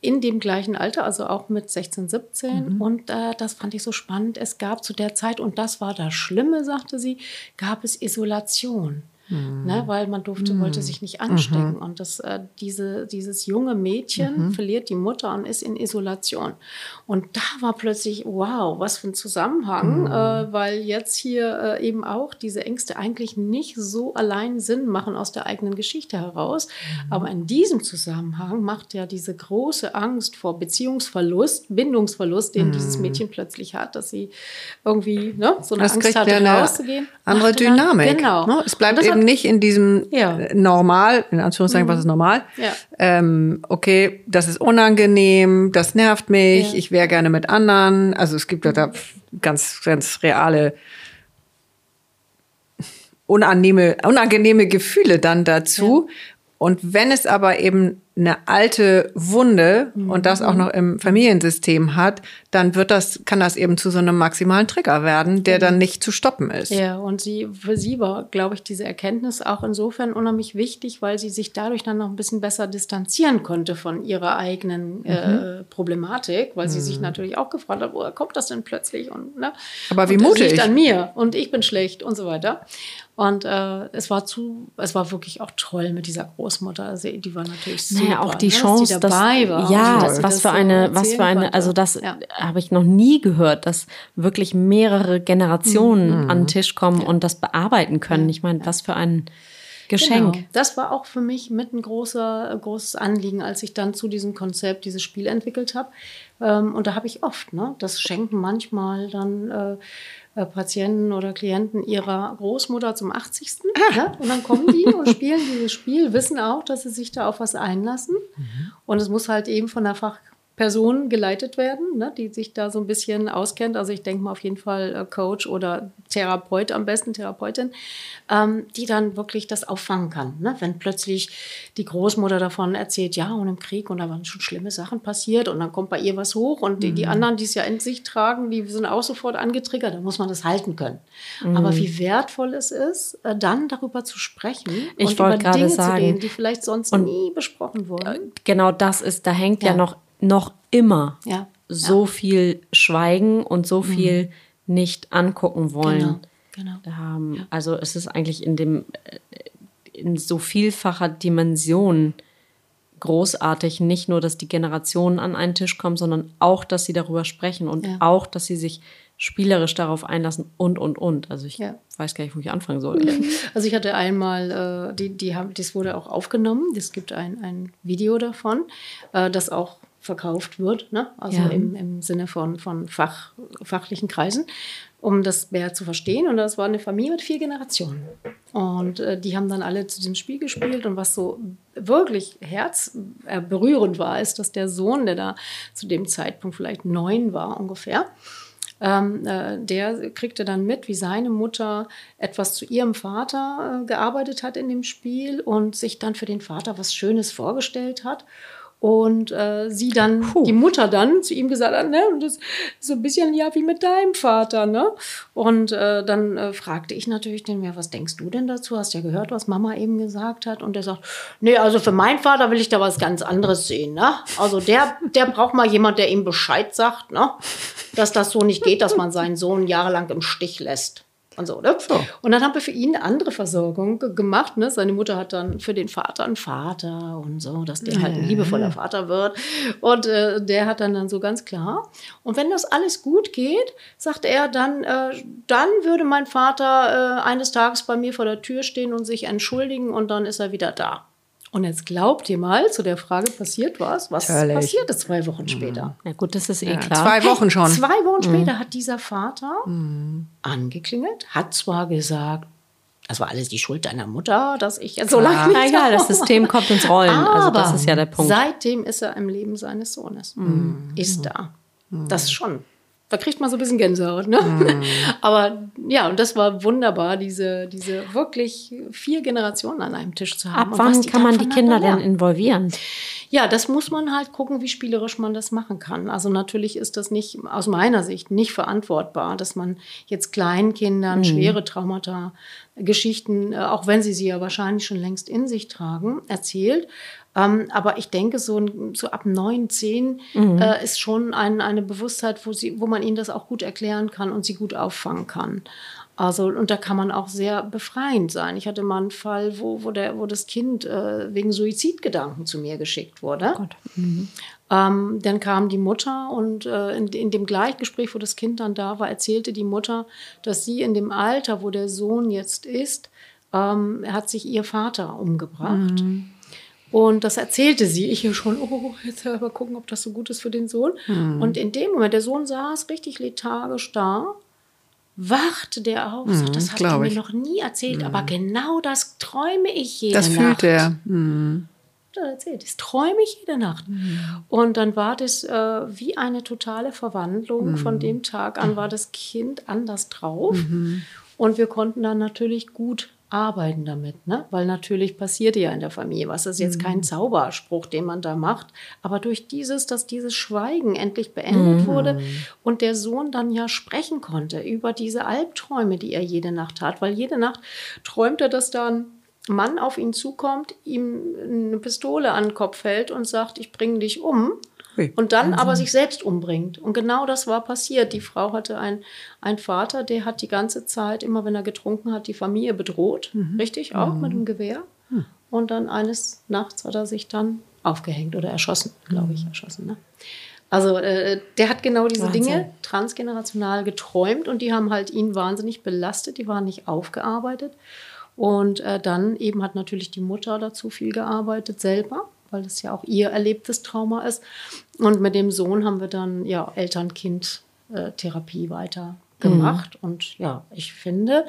in dem gleichen Alter, also auch mit 16, 17. Mhm. Und äh, das fand ich so spannend. Es gab zu der Zeit, und das war das Schlimme, sagte sie, gab es Isolation. Mhm. Ne, weil man durfte, mhm. wollte sich nicht anstecken. Mhm. Und das, äh, diese, dieses junge Mädchen mhm. verliert die Mutter und ist in Isolation. Und da war plötzlich, wow, was für ein Zusammenhang, mhm. äh, weil jetzt hier äh, eben auch diese Ängste eigentlich nicht so allein Sinn machen aus der eigenen Geschichte heraus. Aber in diesem Zusammenhang macht ja diese große Angst vor Beziehungsverlust, Bindungsverlust, den dieses Mädchen plötzlich hat, dass sie irgendwie ne, so eine das Angst hat, rauszugehen. Andere Dynamik. Genau. Ne? Es bleibt eben nicht in diesem ja. Äh, normal, in Anführungszeichen, mhm. was ist normal? Ja. Ähm, okay, das ist unangenehm, das nervt mich, ja. ich wäre gerne mit anderen. Also es gibt da ganz, ganz reale unangenehme, unangenehme Gefühle dann dazu. Und wenn es aber eben eine alte Wunde mhm. und das auch noch im Familiensystem hat, dann wird das, kann das eben zu so einem maximalen Trigger werden, der dann nicht zu stoppen ist. Ja, und sie, für sie war, glaube ich, diese Erkenntnis auch insofern unheimlich wichtig, weil sie sich dadurch dann noch ein bisschen besser distanzieren konnte von ihrer eigenen äh, mhm. äh, Problematik, weil mhm. sie sich mhm. natürlich auch gefragt hat, woher kommt das denn plötzlich? Und, ne? Aber wie und mutig. Das liegt an mir und ich bin schlecht und so weiter. Und äh, es war zu, es war wirklich auch toll mit dieser Großmutter. Also die war natürlich super. Naja, auch die ne, Chance, dass, dabei war. Ja, dass was für eine, was für eine, also das ja. habe ich noch nie gehört, dass wirklich mehrere Generationen mhm. an den Tisch kommen ja. und das bearbeiten können. Ich meine, was für ein Geschenk. Genau. Das war auch für mich mit ein großer, großes Anliegen, als ich dann zu diesem Konzept dieses Spiel entwickelt habe. Ähm, und da habe ich oft, ne, das schenken manchmal dann äh, Patienten oder Klienten ihrer Großmutter zum 80. Ah. Ne? Und dann kommen die und spielen dieses Spiel, wissen auch, dass sie sich da auf was einlassen. Mhm. Und es muss halt eben von der Fach Person geleitet werden, ne, die sich da so ein bisschen auskennt. Also ich denke mal auf jeden Fall äh, Coach oder Therapeut am besten, Therapeutin, ähm, die dann wirklich das auffangen kann. Ne? Wenn plötzlich die Großmutter davon erzählt, ja, und im Krieg und da waren schon schlimme Sachen passiert und dann kommt bei ihr was hoch und mhm. die, die, anderen, die es ja in sich tragen, die sind auch sofort angetriggert, dann muss man das halten können. Mhm. Aber wie wertvoll es ist, äh, dann darüber zu sprechen ich und über Dinge sagen, zu reden, die vielleicht sonst nie besprochen wurden. Äh, genau das ist, da hängt ja, ja noch noch immer ja. so ja. viel schweigen und so mhm. viel mhm. nicht angucken wollen. Genau. genau. Ähm, ja. Also es ist eigentlich in dem äh, in so vielfacher Dimension großartig, nicht nur, dass die Generationen an einen Tisch kommen, sondern auch, dass sie darüber sprechen und auch, dass sie sich spielerisch darauf einlassen und und und. Also ich ja. weiß gar nicht, wo ich anfangen soll. Also ich hatte einmal, äh, die, die haben, das wurde auch aufgenommen. Es gibt ein, ein Video davon, äh, das auch verkauft wird, ne? also ja. im, im Sinne von, von Fach, fachlichen Kreisen, um das mehr zu verstehen. Und das war eine Familie mit vier Generationen. Und äh, die haben dann alle zu diesem Spiel gespielt. Und was so wirklich herzberührend war, ist, dass der Sohn, der da zu dem Zeitpunkt vielleicht neun war ungefähr, ähm, äh, der kriegte dann mit, wie seine Mutter etwas zu ihrem Vater äh, gearbeitet hat in dem Spiel und sich dann für den Vater was Schönes vorgestellt hat. Und äh, sie dann, Puh. die Mutter dann zu ihm gesagt hat, ne, und das ist so ein bisschen ja wie mit deinem Vater, ne? Und äh, dann äh, fragte ich natürlich den, ja, was denkst du denn dazu? Hast ja gehört, was Mama eben gesagt hat? Und der sagt, nee, also für meinen Vater will ich da was ganz anderes sehen, ne? Also der, der braucht mal jemand, der ihm Bescheid sagt, ne? Dass das so nicht geht, dass man seinen Sohn jahrelang im Stich lässt. Und so, ne? So. Und dann haben wir für ihn eine andere Versorgung gemacht. Ne? Seine Mutter hat dann für den Vater einen Vater und so, dass der halt ein liebevoller Vater wird. Und äh, der hat dann, dann so ganz klar. Und wenn das alles gut geht, sagt er dann, äh, dann würde mein Vater äh, eines Tages bei mir vor der Tür stehen und sich entschuldigen und dann ist er wieder da. Und jetzt glaubt ihr mal, zu der Frage passiert was. Was Natürlich. passierte zwei Wochen später? Mhm. Na gut, das ist eh Ja, klar. zwei Wochen schon. Zwei Wochen später hat dieser Vater angeklingelt, hat zwar gesagt, das war alles die Schuld deiner Mutter, dass ich jetzt so lange nicht egal, da das System kommt ins Rollen. Also das Aber ist ja der Punkt. Seitdem ist er im Leben seines Sohnes. Ist da. Das schon. Da kriegt man so ein bisschen Gänsehaut, ne? Aber ja, und das war wunderbar, diese, diese wirklich vier Generationen an einem Tisch zu haben. Ab wann kann man die Kinder denn involvieren? ja, das muss man halt gucken, wie spielerisch man das machen kann. Also natürlich ist das nicht aus meiner Sicht nicht verantwortbar, dass man jetzt Kleinkindern schwere Traumata, Geschichten, äh, auch wenn sie sie ja wahrscheinlich schon längst in sich tragen, erzählt. Ähm, aber ich denke, so, so ab neun, zehn äh, ist schon ein, eine Bewusstheit, wo, sie, wo man ihnen das auch gut erklären kann und sie gut auffangen kann. Also, und da kann man auch sehr befreiend sein. Ich hatte mal einen Fall, wo, wo, der, wo das Kind äh, wegen Suizidgedanken zu mir geschickt wurde. Gott. Ähm, dann kam die Mutter und äh, in, in dem Gleichgespräch, wo das Kind dann da war, erzählte die Mutter, dass sie in dem Alter, wo der Sohn jetzt ist, ähm, hat sich ihr Vater umgebracht. Und das erzählte sie. Ich hier schon, oh, jetzt aber gucken, ob das so gut ist für den Sohn. Und in dem Moment, der Sohn saß richtig lethargisch da, wachte der auf, sagt, das hat er mir ich. noch nie erzählt, aber genau das träume ich jede Das Nacht fühlt er. Mhm. er erzählt. Das träume ich jede Nacht. Und dann war das äh, wie eine totale Verwandlung. Von dem Tag an war das Kind anders drauf. Und wir konnten dann natürlich gut arbeiten damit, ne? weil natürlich passierte ja in der Familie was. Das ist jetzt kein Zauberspruch, den man da macht, aber durch dieses, dass dieses Schweigen endlich beendet wurde und der Sohn dann ja sprechen konnte über diese Albträume, die er jede Nacht hat, weil jede Nacht träumt er, dass da ein Mann auf ihn zukommt, ihm eine Pistole an den Kopf hält und sagt, ich bringe dich um. Ui. Und dann aber sich selbst umbringt. Und genau das war passiert. Die Frau hatte ein- einen Vater, der hat die ganze Zeit, immer wenn er getrunken hat, die Familie bedroht. Richtig, auch mit dem Gewehr. Und dann eines Nachts hat er sich dann aufgehängt oder erschossen, glaube ich, erschossen. Ne? Also äh, der hat genau diese Wahnsinn. Dinge transgenerational geträumt und die haben halt ihn wahnsinnig belastet, die waren nicht aufgearbeitet. Und äh, dann eben hat natürlich die Mutter dazu viel gearbeitet selber, weil das ja auch ihr erlebtes Trauma ist. Und mit dem Sohn haben wir dann ja Eltern-Kind-Therapie weiter gemacht. Und ja, ich finde,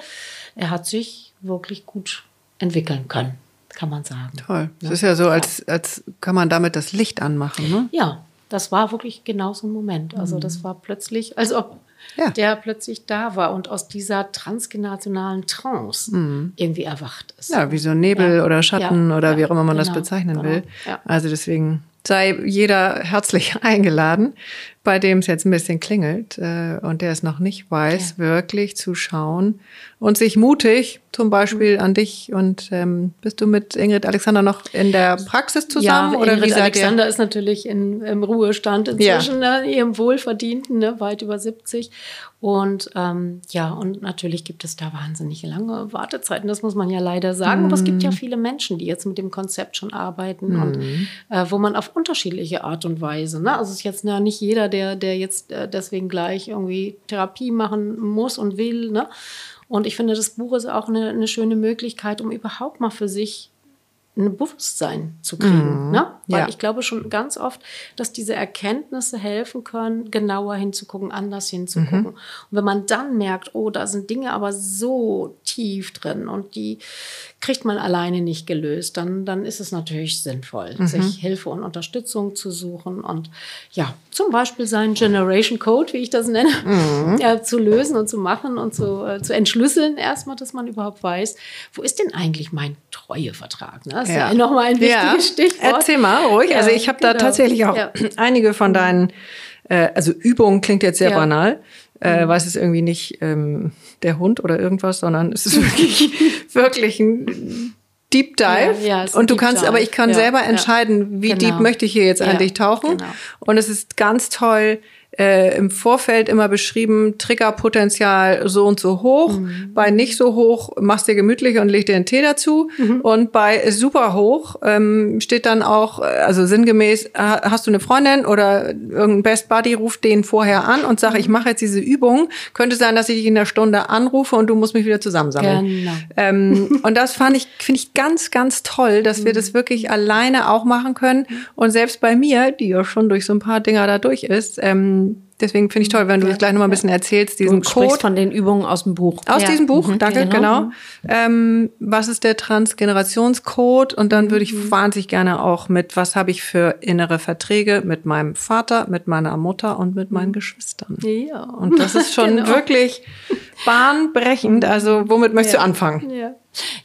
er hat sich wirklich gut entwickeln können, kann man sagen. Toll. Es ist ja so, als, als kann man damit das Licht anmachen. Ne? Ja, das war wirklich genau so ein Moment. Also das war plötzlich, als ob Ja. der plötzlich da war und aus dieser transgenerationalen Trance irgendwie erwacht ist. Ja, wie so Nebel Ja. oder Schatten Ja. oder wie auch immer man das Genau. bezeichnen Genau. will. Also deswegen sei jeder herzlich eingeladen, bei dem es jetzt ein bisschen klingelt äh, und der es noch nicht weiß, wirklich zu schauen und sich mutig, zum Beispiel Mhm. an dich und ähm, bist du mit Ingrid Alexander noch in der Praxis zusammen ja, oder Ingrid wie seid ihr? Alexander ist natürlich in, im Ruhestand inzwischen, ne, ihrem Wohlverdienten, ne, weit über 70. Und ähm, ja, und natürlich gibt es da wahnsinnig lange Wartezeiten, das muss man ja leider sagen. Aber es gibt ja Mhm. viele Menschen, die jetzt mit dem Konzept schon arbeiten und äh, wo man auf unterschiedliche Art und Weise, ne? also es ist jetzt ja nicht jeder, der, der jetzt äh, deswegen gleich irgendwie Therapie machen muss und will. Ne? Und ich finde, das Buch ist auch eine, eine schöne Möglichkeit, um überhaupt mal für sich ein Bewusstsein zu kriegen. Ne? Weil Ja. ich glaube schon ganz oft, dass diese Erkenntnisse helfen können, genauer hinzugucken, anders hinzugucken. Und wenn man dann merkt, oh, da sind Dinge aber so tief drin und die kriegt man alleine nicht gelöst, dann, dann ist es natürlich sinnvoll, sich Hilfe und Unterstützung zu suchen und ja, zum Beispiel seinen Generation Code, wie ich das nenne, ja, zu lösen und zu machen und zu, äh, zu entschlüsseln erstmal, dass man überhaupt weiß, wo ist denn eigentlich mein Treuevertrag? Ne? Das ist ja, nochmal ein wichtiges Ja. Stichwort. Erzähl mal ruhig. Ja, also ich habe da genau. tatsächlich auch einige von deinen, äh, also Übungen klingt jetzt sehr. Mhm. banal, äh, weil es ist irgendwie nicht ähm, der Hund oder irgendwas, sondern es ist wirklich, wirklich ein Deep Dive. Ja, ja, und du Deep kannst, Dive. aber ich kann Ja, selber entscheiden, wie Genau. deep möchte ich hier jetzt eigentlich tauchen. genau. Und es ist ganz toll, äh, im Vorfeld immer beschrieben, Triggerpotenzial so und so hoch. Mhm. Bei nicht so hoch machst dir gemütlich und leg dir einen Tee dazu. Mhm. Und bei super hoch ähm, steht dann auch, also sinngemäß, hast du eine Freundin oder irgendein Best Buddy, ruft den vorher an und sag, mhm. ich mache jetzt diese Übung. Könnte sein, dass ich dich in der Stunde anrufe und du musst mich wieder zusammensammeln. Genau. Ähm, und das fand ich, finde ich ganz, ganz toll, dass wir mhm. das wirklich alleine auch machen können. Und selbst bei mir, die ja schon durch so ein paar Dinger da durch ist, ähm, Deswegen finde ich toll, wenn du ja, gleich noch mal ein bisschen erzählst, diesen du Code. von den Übungen aus dem Buch. Aus ja. diesem Buch, mhm, danke, genau. genau. Ähm, was ist der Transgenerationscode? Und dann würde ich mhm. wahnsinnig gerne auch mit, was habe ich für innere Verträge mit meinem Vater, mit meiner Mutter und mit meinen mhm. Geschwistern. Ja. Und das ist schon genau. wirklich bahnbrechend. Also womit möchtest ja. du anfangen? Ja.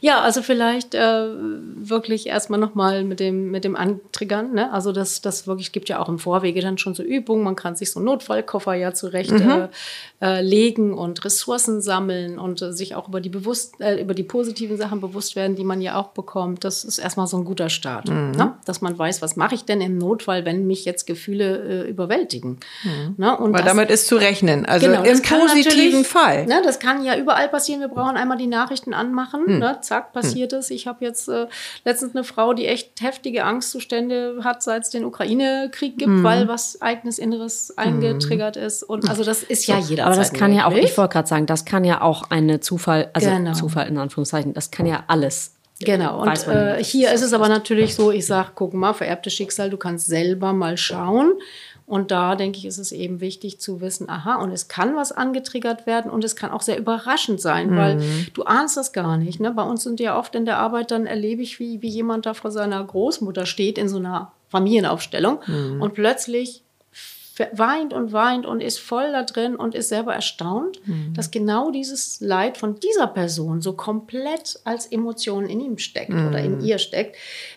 Ja, also vielleicht äh, wirklich erstmal nochmal mit dem, mit dem Antriggern. Ne? Also das, das wirklich gibt ja auch im Vorwege dann schon so Übungen. Man kann sich so einen Notfallkoffer ja zurecht mhm. äh, äh, legen und Ressourcen sammeln und äh, sich auch über die bewusst, äh, über die positiven Sachen bewusst werden, die man ja auch bekommt. Das ist erstmal so ein guter Start. Mhm. Ne? Dass man weiß, was mache ich denn im Notfall, wenn mich jetzt Gefühle äh, überwältigen. Mhm. Ne? Und Weil das, damit ist zu rechnen. Also genau, im positiven Fall. Ne, das kann ja überall passieren. Wir brauchen einmal die Nachrichten anmachen. Mhm. Ne? Zack, hm. passiert es. Ich habe jetzt äh, letztens eine Frau, die echt heftige Angstzustände hat, seit es den Ukraine-Krieg gibt, hm. weil was eigenes Inneres eingetriggert ist. Und also das ist ja jeder. Aber das kann möglich. ja auch, ich wollte gerade sagen, das kann ja auch eine Zufall, also genau. Zufall in Anführungszeichen, das kann ja alles Genau, und äh, hier ist es aber natürlich so, ich sage, guck mal, vererbtes Schicksal, du kannst selber mal schauen. Und da denke ich, ist es eben wichtig zu wissen, aha, und es kann was angetriggert werden und es kann auch sehr überraschend sein, mhm. weil du ahnst das gar nicht. Ne? Bei uns sind ja oft in der Arbeit, dann erlebe ich, wie, wie jemand da vor seiner Großmutter steht in so einer Familienaufstellung mhm. und plötzlich weint und weint und ist voll da drin und ist selber erstaunt, mhm. dass genau dieses Leid von dieser Person so komplett als Emotion in ihm steckt mhm. oder in mhm. ihr steckt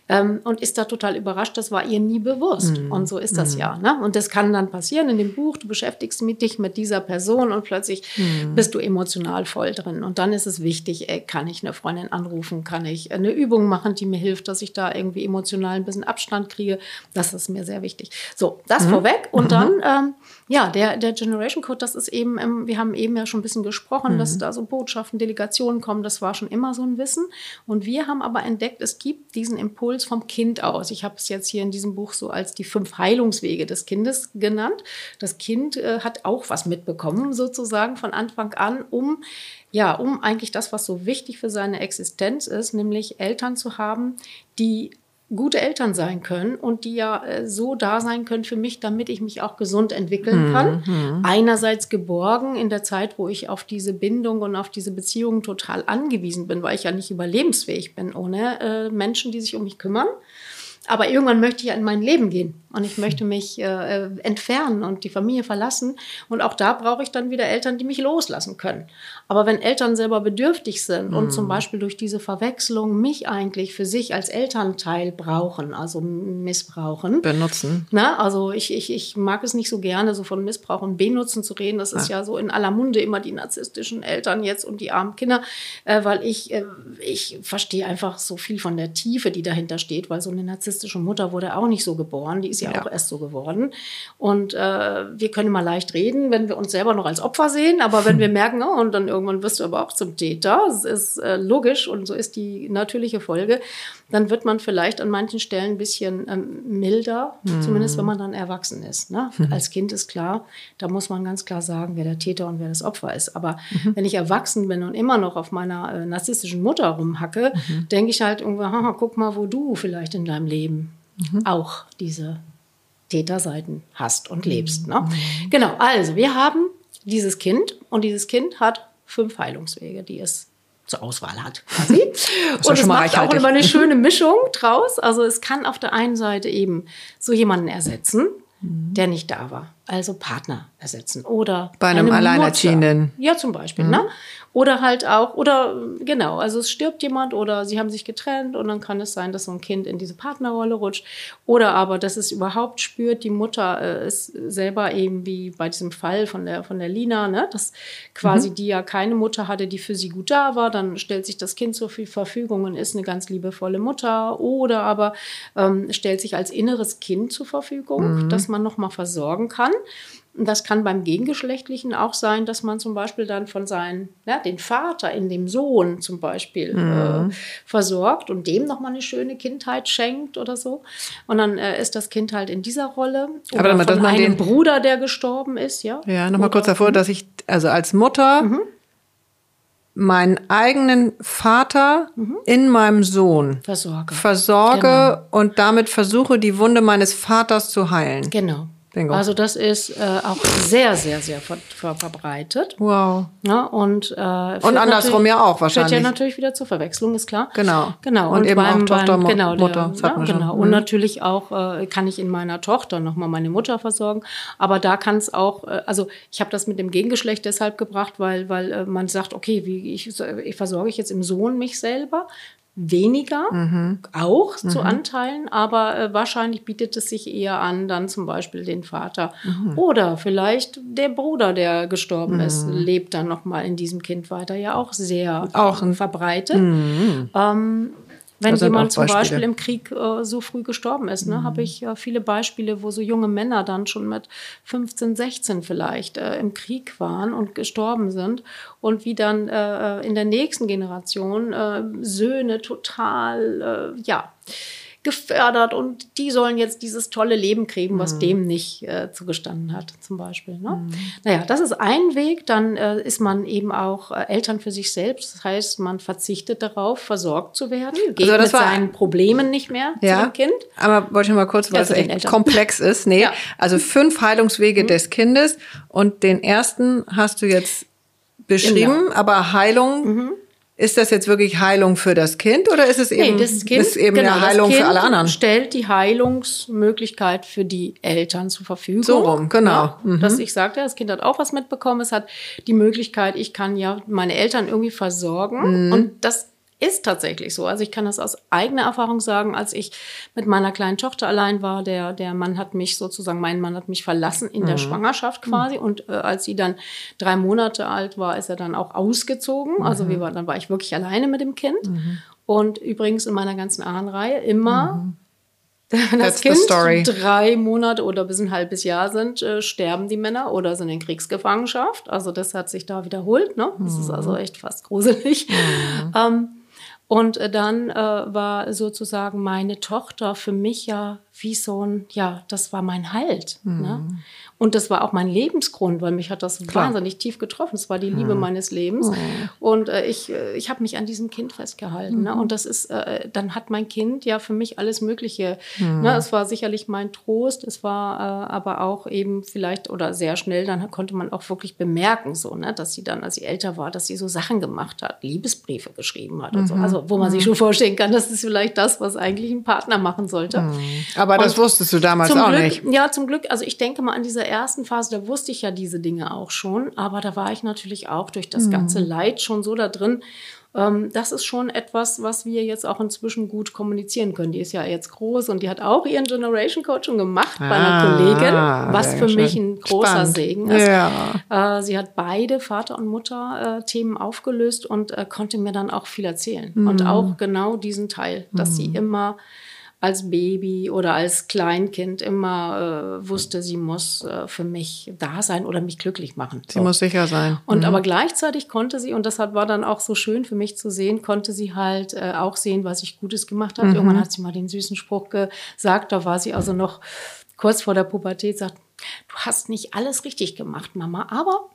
ähm, und ist da total überrascht. Das war ihr nie bewusst. Mhm. Und so ist das mhm. ja. Ne? Und das kann dann passieren in dem Buch. Du beschäftigst mit dich mit dieser Person und plötzlich mhm. bist du emotional voll drin. Und dann ist es wichtig, ey, kann ich eine Freundin anrufen? Kann ich eine Übung machen, die mir hilft, dass ich da irgendwie emotional ein bisschen Abstand kriege? Das ist mir sehr wichtig. So, das vorweg. Und dann ähm, ja, der, der Generation Code, das ist eben, ähm, wir haben eben ja schon ein bisschen gesprochen, mhm. dass da so Botschaften, Delegationen kommen, das war schon immer so ein Wissen. Und wir haben aber entdeckt, es gibt diesen Impuls vom Kind aus. Ich habe es jetzt hier in diesem Buch so als die fünf Heilungswege des Kindes genannt. Das Kind äh, hat auch was mitbekommen, sozusagen von Anfang an, um ja, um eigentlich das, was so wichtig für seine Existenz ist, nämlich Eltern zu haben, die gute Eltern sein können und die ja äh, so da sein können für mich, damit ich mich auch gesund entwickeln kann. Mhm. Einerseits geborgen in der Zeit, wo ich auf diese Bindung und auf diese Beziehungen total angewiesen bin, weil ich ja nicht überlebensfähig bin ohne äh, Menschen, die sich um mich kümmern. Aber irgendwann möchte ich ja in mein Leben gehen und ich möchte mich äh, entfernen und die Familie verlassen. Und auch da brauche ich dann wieder Eltern, die mich loslassen können. Aber wenn Eltern selber bedürftig sind mhm. und zum Beispiel durch diese Verwechslung mich eigentlich für sich als Elternteil brauchen, also missbrauchen. Benutzen. Na, also ich, ich, ich mag es nicht so gerne, so von Missbrauch und Benutzen zu reden. Das ist ja, ja so in aller Munde immer die narzisstischen Eltern jetzt und die armen Kinder, äh, weil ich, äh, ich verstehe einfach so viel von der Tiefe, die dahinter steht, weil so eine narzisstische Mutter wurde auch nicht so geboren. Die ist ja, ja. auch erst so geworden. Und äh, wir können mal leicht reden, wenn wir uns selber noch als Opfer sehen, aber wenn wir merken, oh, und dann irgendwann wirst du aber auch zum Täter, das ist äh, logisch und so ist die natürliche Folge, dann wird man vielleicht an manchen Stellen ein bisschen ähm, milder, mhm. zumindest wenn man dann erwachsen ist. Ne? Mhm. Als Kind ist klar, da muss man ganz klar sagen, wer der Täter und wer das Opfer ist. Aber mhm. wenn ich erwachsen bin und immer noch auf meiner äh, narzisstischen Mutter rumhacke, mhm. denke ich halt irgendwann, guck mal, wo du vielleicht in deinem Leben mhm. auch diese Täterseiten hast und lebst. Ne? Mhm. Genau, also wir haben dieses Kind und dieses Kind hat fünf Heilungswege, die es zur Auswahl hat. Quasi. und es macht auch immer eine schöne Mischung draus. Also es kann auf der einen Seite eben so jemanden ersetzen, mhm. der nicht da war. Also Partner ersetzen oder bei einem Alleinerziehenden. Ja, zum Beispiel. Mhm. Ne? Oder halt auch, oder genau, also es stirbt jemand oder sie haben sich getrennt und dann kann es sein, dass so ein Kind in diese Partnerrolle rutscht. Oder aber, dass es überhaupt spürt, die Mutter äh, ist selber eben wie bei diesem Fall von der, von der Lina, ne, dass quasi mhm. die ja keine Mutter hatte, die für sie gut da war. Dann stellt sich das Kind zur Verfügung und ist eine ganz liebevolle Mutter. Oder aber ähm, stellt sich als inneres Kind zur Verfügung, mhm. dass man nochmal versorgen kann. Und das kann beim Gegengeschlechtlichen auch sein, dass man zum Beispiel dann von seinem, ja, den Vater in dem Sohn zum Beispiel Mhm. äh, versorgt und dem nochmal eine schöne Kindheit schenkt oder so. Und dann äh, ist das Kind halt in dieser Rolle. Oder Aber damit, von dass man einem den- Bruder, der gestorben ist, ja. Ja, nochmal kurz davor, dass ich, also als Mutter, Mhm. meinen eigenen Vater in meinem Sohn Versorge. versorge und damit versuche, die Wunde meines Vaters zu heilen. Genau. Bingo. Also das ist äh, auch sehr, sehr, sehr ver ver verbreitet. Wow. Ja, und, äh, führt Und andersrum ja auch Führt wahrscheinlich. ja natürlich wieder zur Verwechslung, ist klar. Genau. Genau. Und eben auch Tochter, Mu- genau, der- Mutter, das hatten ja, genau. Mhm. Und natürlich auch äh, kann ich in meiner Tochter nochmal meine Mutter versorgen. Aber da kann es auch, äh, also ich habe das mit dem Gegengeschlecht deshalb gebracht, weil, weil äh, man sagt, okay, wie ich, ich versorge ich jetzt im Sohn mich selber. Weniger, Mhm. auch zu Anteilen, aber äh, wahrscheinlich bietet es sich eher an, dann zum Beispiel den Vater Mhm. oder vielleicht der Bruder, der gestorben ist, lebt dann noch mal in diesem Kind weiter, ja auch sehr Auch ein- verbreitet. Ähm, wenn jemand zum. Beispiel im Krieg äh, so früh gestorben ist, ne, habe ich äh, viele Beispiele, wo so junge Männer dann schon mit 15, 16 vielleicht äh, im Krieg waren und gestorben sind und wie dann äh, in der nächsten Generation äh, Söhne total, äh, ja, gefördert und die sollen jetzt dieses tolle Leben kriegen, was dem nicht äh, zugestanden hat, zum Beispiel. Ne? Naja, das ist ein Weg. Dann äh, ist man eben auch äh, Eltern für sich selbst. Das heißt, man verzichtet darauf, versorgt zu werden, geht Also das mit seinen Problemen nicht mehr Ja, dem Kind. aber wollte ich mal kurz, weil es echt Eltern. komplex ist. Nee, Ja. Mhm. also fünf Heilungswege des Kindes und den ersten hast du jetzt beschrieben, aber Heilung, ist das jetzt wirklich Heilung für das Kind oder ist es eben, Nee, das Kind, ist eben genau, eine Heilung für alle anderen? stellt die Heilungsmöglichkeit für die Eltern zur Verfügung. So rum, genau. Ja, Dass ich sagte, das Kind hat auch was mitbekommen. Es hat die Möglichkeit, ich kann ja meine Eltern irgendwie versorgen. Mhm. Und das ist tatsächlich so. Also ich kann das aus eigener Erfahrung sagen, als ich mit meiner kleinen Tochter allein war, der, der Mann hat mich sozusagen, mein Mann hat mich verlassen in Mhm. der Schwangerschaft quasi. Und äh, als sie dann drei Monate alt war, ist er dann auch ausgezogen. Also Mhm. wir waren, dann war ich wirklich alleine mit dem Kind. Und übrigens in meiner ganzen Ahnenreihe immer, wenn Mhm. That's das the Kind drei Monate oder bis ein halbes Jahr sind, äh, sterben die Männer oder sind in Kriegsgefangenschaft. Also das hat sich da wiederholt. Ne? Das ist Mhm. also echt fast gruselig. Ähm, und äh, dann äh, war sozusagen meine Tochter für mich ja wie so ein, ja, das war mein Halt. Ne? Und das war auch mein Lebensgrund, weil mich hat das Klar. wahnsinnig tief getroffen. Es war die Liebe meines Lebens. Und äh, ich, äh, ich habe mich an diesem Kind festgehalten. Ne? Und das ist, äh, dann hat mein Kind ja für mich alles Mögliche. Ne? Es war sicherlich mein Trost, es war äh, aber auch eben vielleicht oder sehr schnell, dann konnte man auch wirklich bemerken, so, ne? dass sie dann, als sie älter war, dass sie so Sachen gemacht hat, Liebesbriefe geschrieben hat und so. Also, wo man sich schon vorstellen kann, das ist vielleicht das, was eigentlich ein Partner machen sollte. Aber das Und wusstest du damals auch Glück, nicht. Ja, zum Glück. Also ich denke mal an dieser ersten Phase, da wusste ich ja diese Dinge auch schon, aber da war ich natürlich auch durch das ganze Leid schon so da drin. Ähm, das ist schon etwas, was wir jetzt auch inzwischen gut kommunizieren können. Die ist ja jetzt groß und die hat auch ihren Generation Coaching gemacht bei einer Ah, Kollegin, was für mich schön. ein großer Spannend. Segen ist. Ja. Äh, sie hat beide Vater- und Mutter-Themen aufgelöst und äh, konnte mir dann auch viel erzählen. Und auch genau diesen Teil, dass sie immer als Baby oder als Kleinkind immer äh, wusste, sie muss äh, für mich da sein oder mich glücklich machen. Sie muss sicher sein. Und aber gleichzeitig konnte sie, und das hat, war dann auch so schön für mich zu sehen, konnte sie halt äh, auch sehen, was ich Gutes gemacht habe. Irgendwann hat sie mal den süßen Spruch gesagt, da war sie also noch kurz vor der Pubertät, sagt, du hast nicht alles richtig gemacht, Mama, aber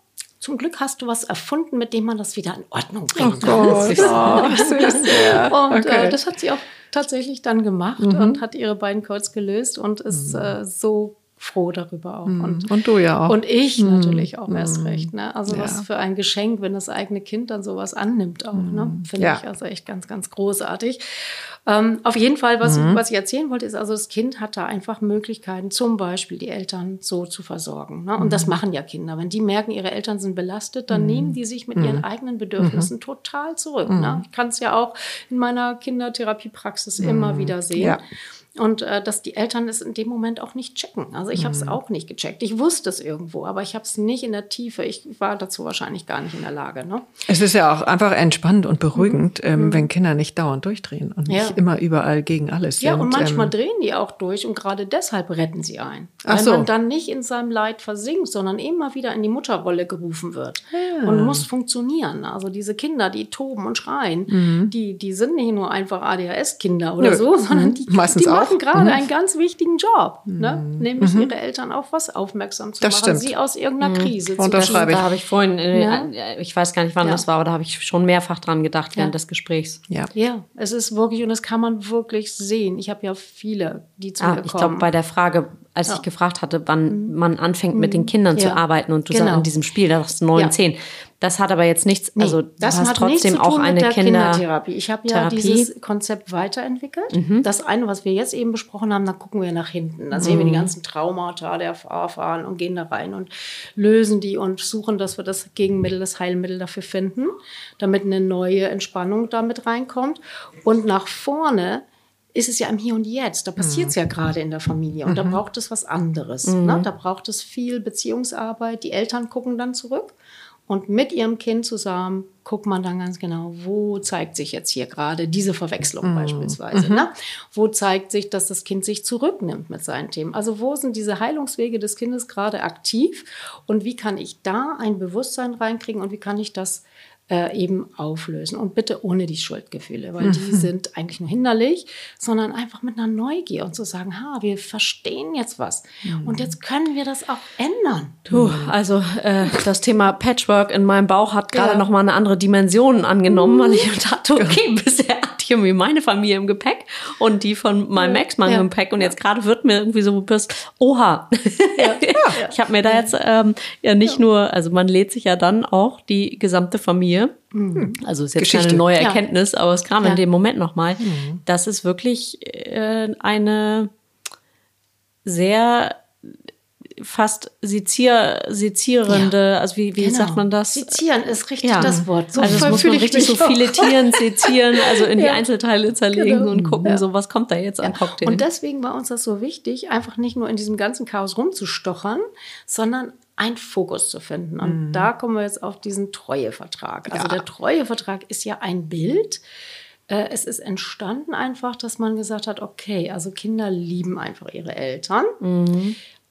zum Glück hast du was erfunden, mit dem man das wieder in Ordnung bringen kann. Oh, süß. ja. Und Okay. Mhm. äh, das hat sie auch tatsächlich dann gemacht und hat ihre beiden Codes gelöst und ist äh, so froh darüber auch. Und, Und du ja auch. und ich natürlich auch erst recht. Ne? Also Ja. was für ein Geschenk, wenn das eigene Kind dann sowas annimmt auch. Ne? Finde Ja. ich also echt ganz, ganz großartig. Ähm, auf jeden Fall, was, was ich erzählen wollte, ist also, das Kind hat da einfach Möglichkeiten, zum Beispiel die Eltern so zu versorgen. Ne? Und das machen ja Kinder. Wenn die merken, ihre Eltern sind belastet, dann nehmen die sich mit ihren eigenen Bedürfnissen total zurück. Ne? Ich kann es ja auch in meiner Kindertherapiepraxis immer wieder sehen. Ja. Und äh, dass die Eltern es in dem Moment auch nicht checken. Also ich habe es auch nicht gecheckt. Ich wusste es irgendwo, aber ich habe es nicht in der Tiefe. Ich war dazu wahrscheinlich gar nicht in der Lage. Ne? Es ist ja auch einfach entspannend und beruhigend, ähm, wenn Kinder nicht dauernd durchdrehen und nicht Ja. immer überall gegen alles Ja, sind. und manchmal ähm, drehen die auch durch und gerade deshalb retten sie ein. Weil so. man dann nicht in seinem Leid versinkt, sondern immer wieder in die Mutterrolle gerufen wird Ah. und muss funktionieren. Also diese Kinder, die toben und schreien, die, die sind nicht nur einfach ADHS-Kinder oder Mhm. Nö. so, sondern die, Meistens die machen auch. gerade Mhm. einen ganz wichtigen Job, ne? nämlich ihre Eltern auf was aufmerksam zu Das machen, stimmt. sie aus irgendeiner Krise zu Unterschreibe Da habe ich vorhin, äh, Ja. äh, ich weiß gar nicht, wann Ja. das war, aber da habe ich schon mehrfach dran gedacht während Ja. des Gesprächs. ja. Ja, es ist wirklich, und das kann man wirklich sehen. Ich habe ja viele, die zu Ah, mir ich kommen. glaube, bei der Frage, als ich gefragt hatte, wann man anfängt, mit den Kindern zu Ja. arbeiten und du Genau. sagst in diesem Spiel, da hast du neun, Ja. zehn. Das hat aber jetzt nichts, also du das hat trotzdem auch eine mit der Kinder Kindertherapie. Ich habe ja Therapie. Mhm. dieses Konzept weiterentwickelt. Das eine, was wir jetzt eben besprochen haben, da gucken wir nach hinten. Da sehen wir die Mhm. ganzen Traumata der Vorfahren und gehen da rein und lösen die und suchen, dass wir das Gegenmittel, das Heilmittel dafür finden, damit eine neue Entspannung damit reinkommt. Und nach vorne ist es ja im Hier und Jetzt. Da passiert es ja gerade in der Familie und da braucht es was anderes. Ne? Da braucht es viel Beziehungsarbeit. Die Eltern gucken dann zurück und mit ihrem Kind zusammen guckt man dann ganz genau, wo zeigt sich jetzt hier gerade diese Verwechslung beispielsweise. Ne? Wo zeigt sich, dass das Kind sich zurücknimmt mit seinen Themen. Also wo sind diese Heilungswege des Kindes gerade aktiv und wie kann ich da ein Bewusstsein reinkriegen und wie kann ich das äh, eben auflösen. Und bitte ohne die Schuldgefühle, weil die sind eigentlich nur hinderlich, sondern einfach mit einer Neugier und zu sagen, ha, wir verstehen jetzt was. Und jetzt können wir das auch ändern. Puh, also äh, das Thema Patchwork in meinem Bauch hat gerade Ja. noch mal eine andere Dimension angenommen, weil ich dachte, okay, bisher hier irgendwie meine Familie im Gepäck und die von meinem Ex-Mann Ja. im Gepäck. Und jetzt gerade wird mir irgendwie so bis, oha, ich habe mir da jetzt ähm, ja nicht nur, also man lädt sich ja dann auch die gesamte Familie, also ist jetzt Geschichte. keine neue Ja. Erkenntnis, aber es kam Ja. in dem Moment noch mal, dass es wirklich äh, eine sehr fast sezier, sezierende, also wie, wie Genau. sagt man das? Sezieren ist richtig Ja. das Wort. So also es muss man ich richtig so auch. filetieren, sezieren, also in die Ja. Einzelteile zerlegen Genau. und gucken, Ja. so was kommt da jetzt an Cocktail. Und deswegen war uns das so wichtig, einfach nicht nur in diesem ganzen Chaos rumzustochern, sondern einen Fokus zu finden. Und da kommen wir jetzt auf diesen Treuevertrag. Also Ja. der Treuevertrag ist ja ein Bild. Äh, Es ist entstanden einfach, dass man gesagt hat, okay, also Kinder lieben einfach ihre Eltern.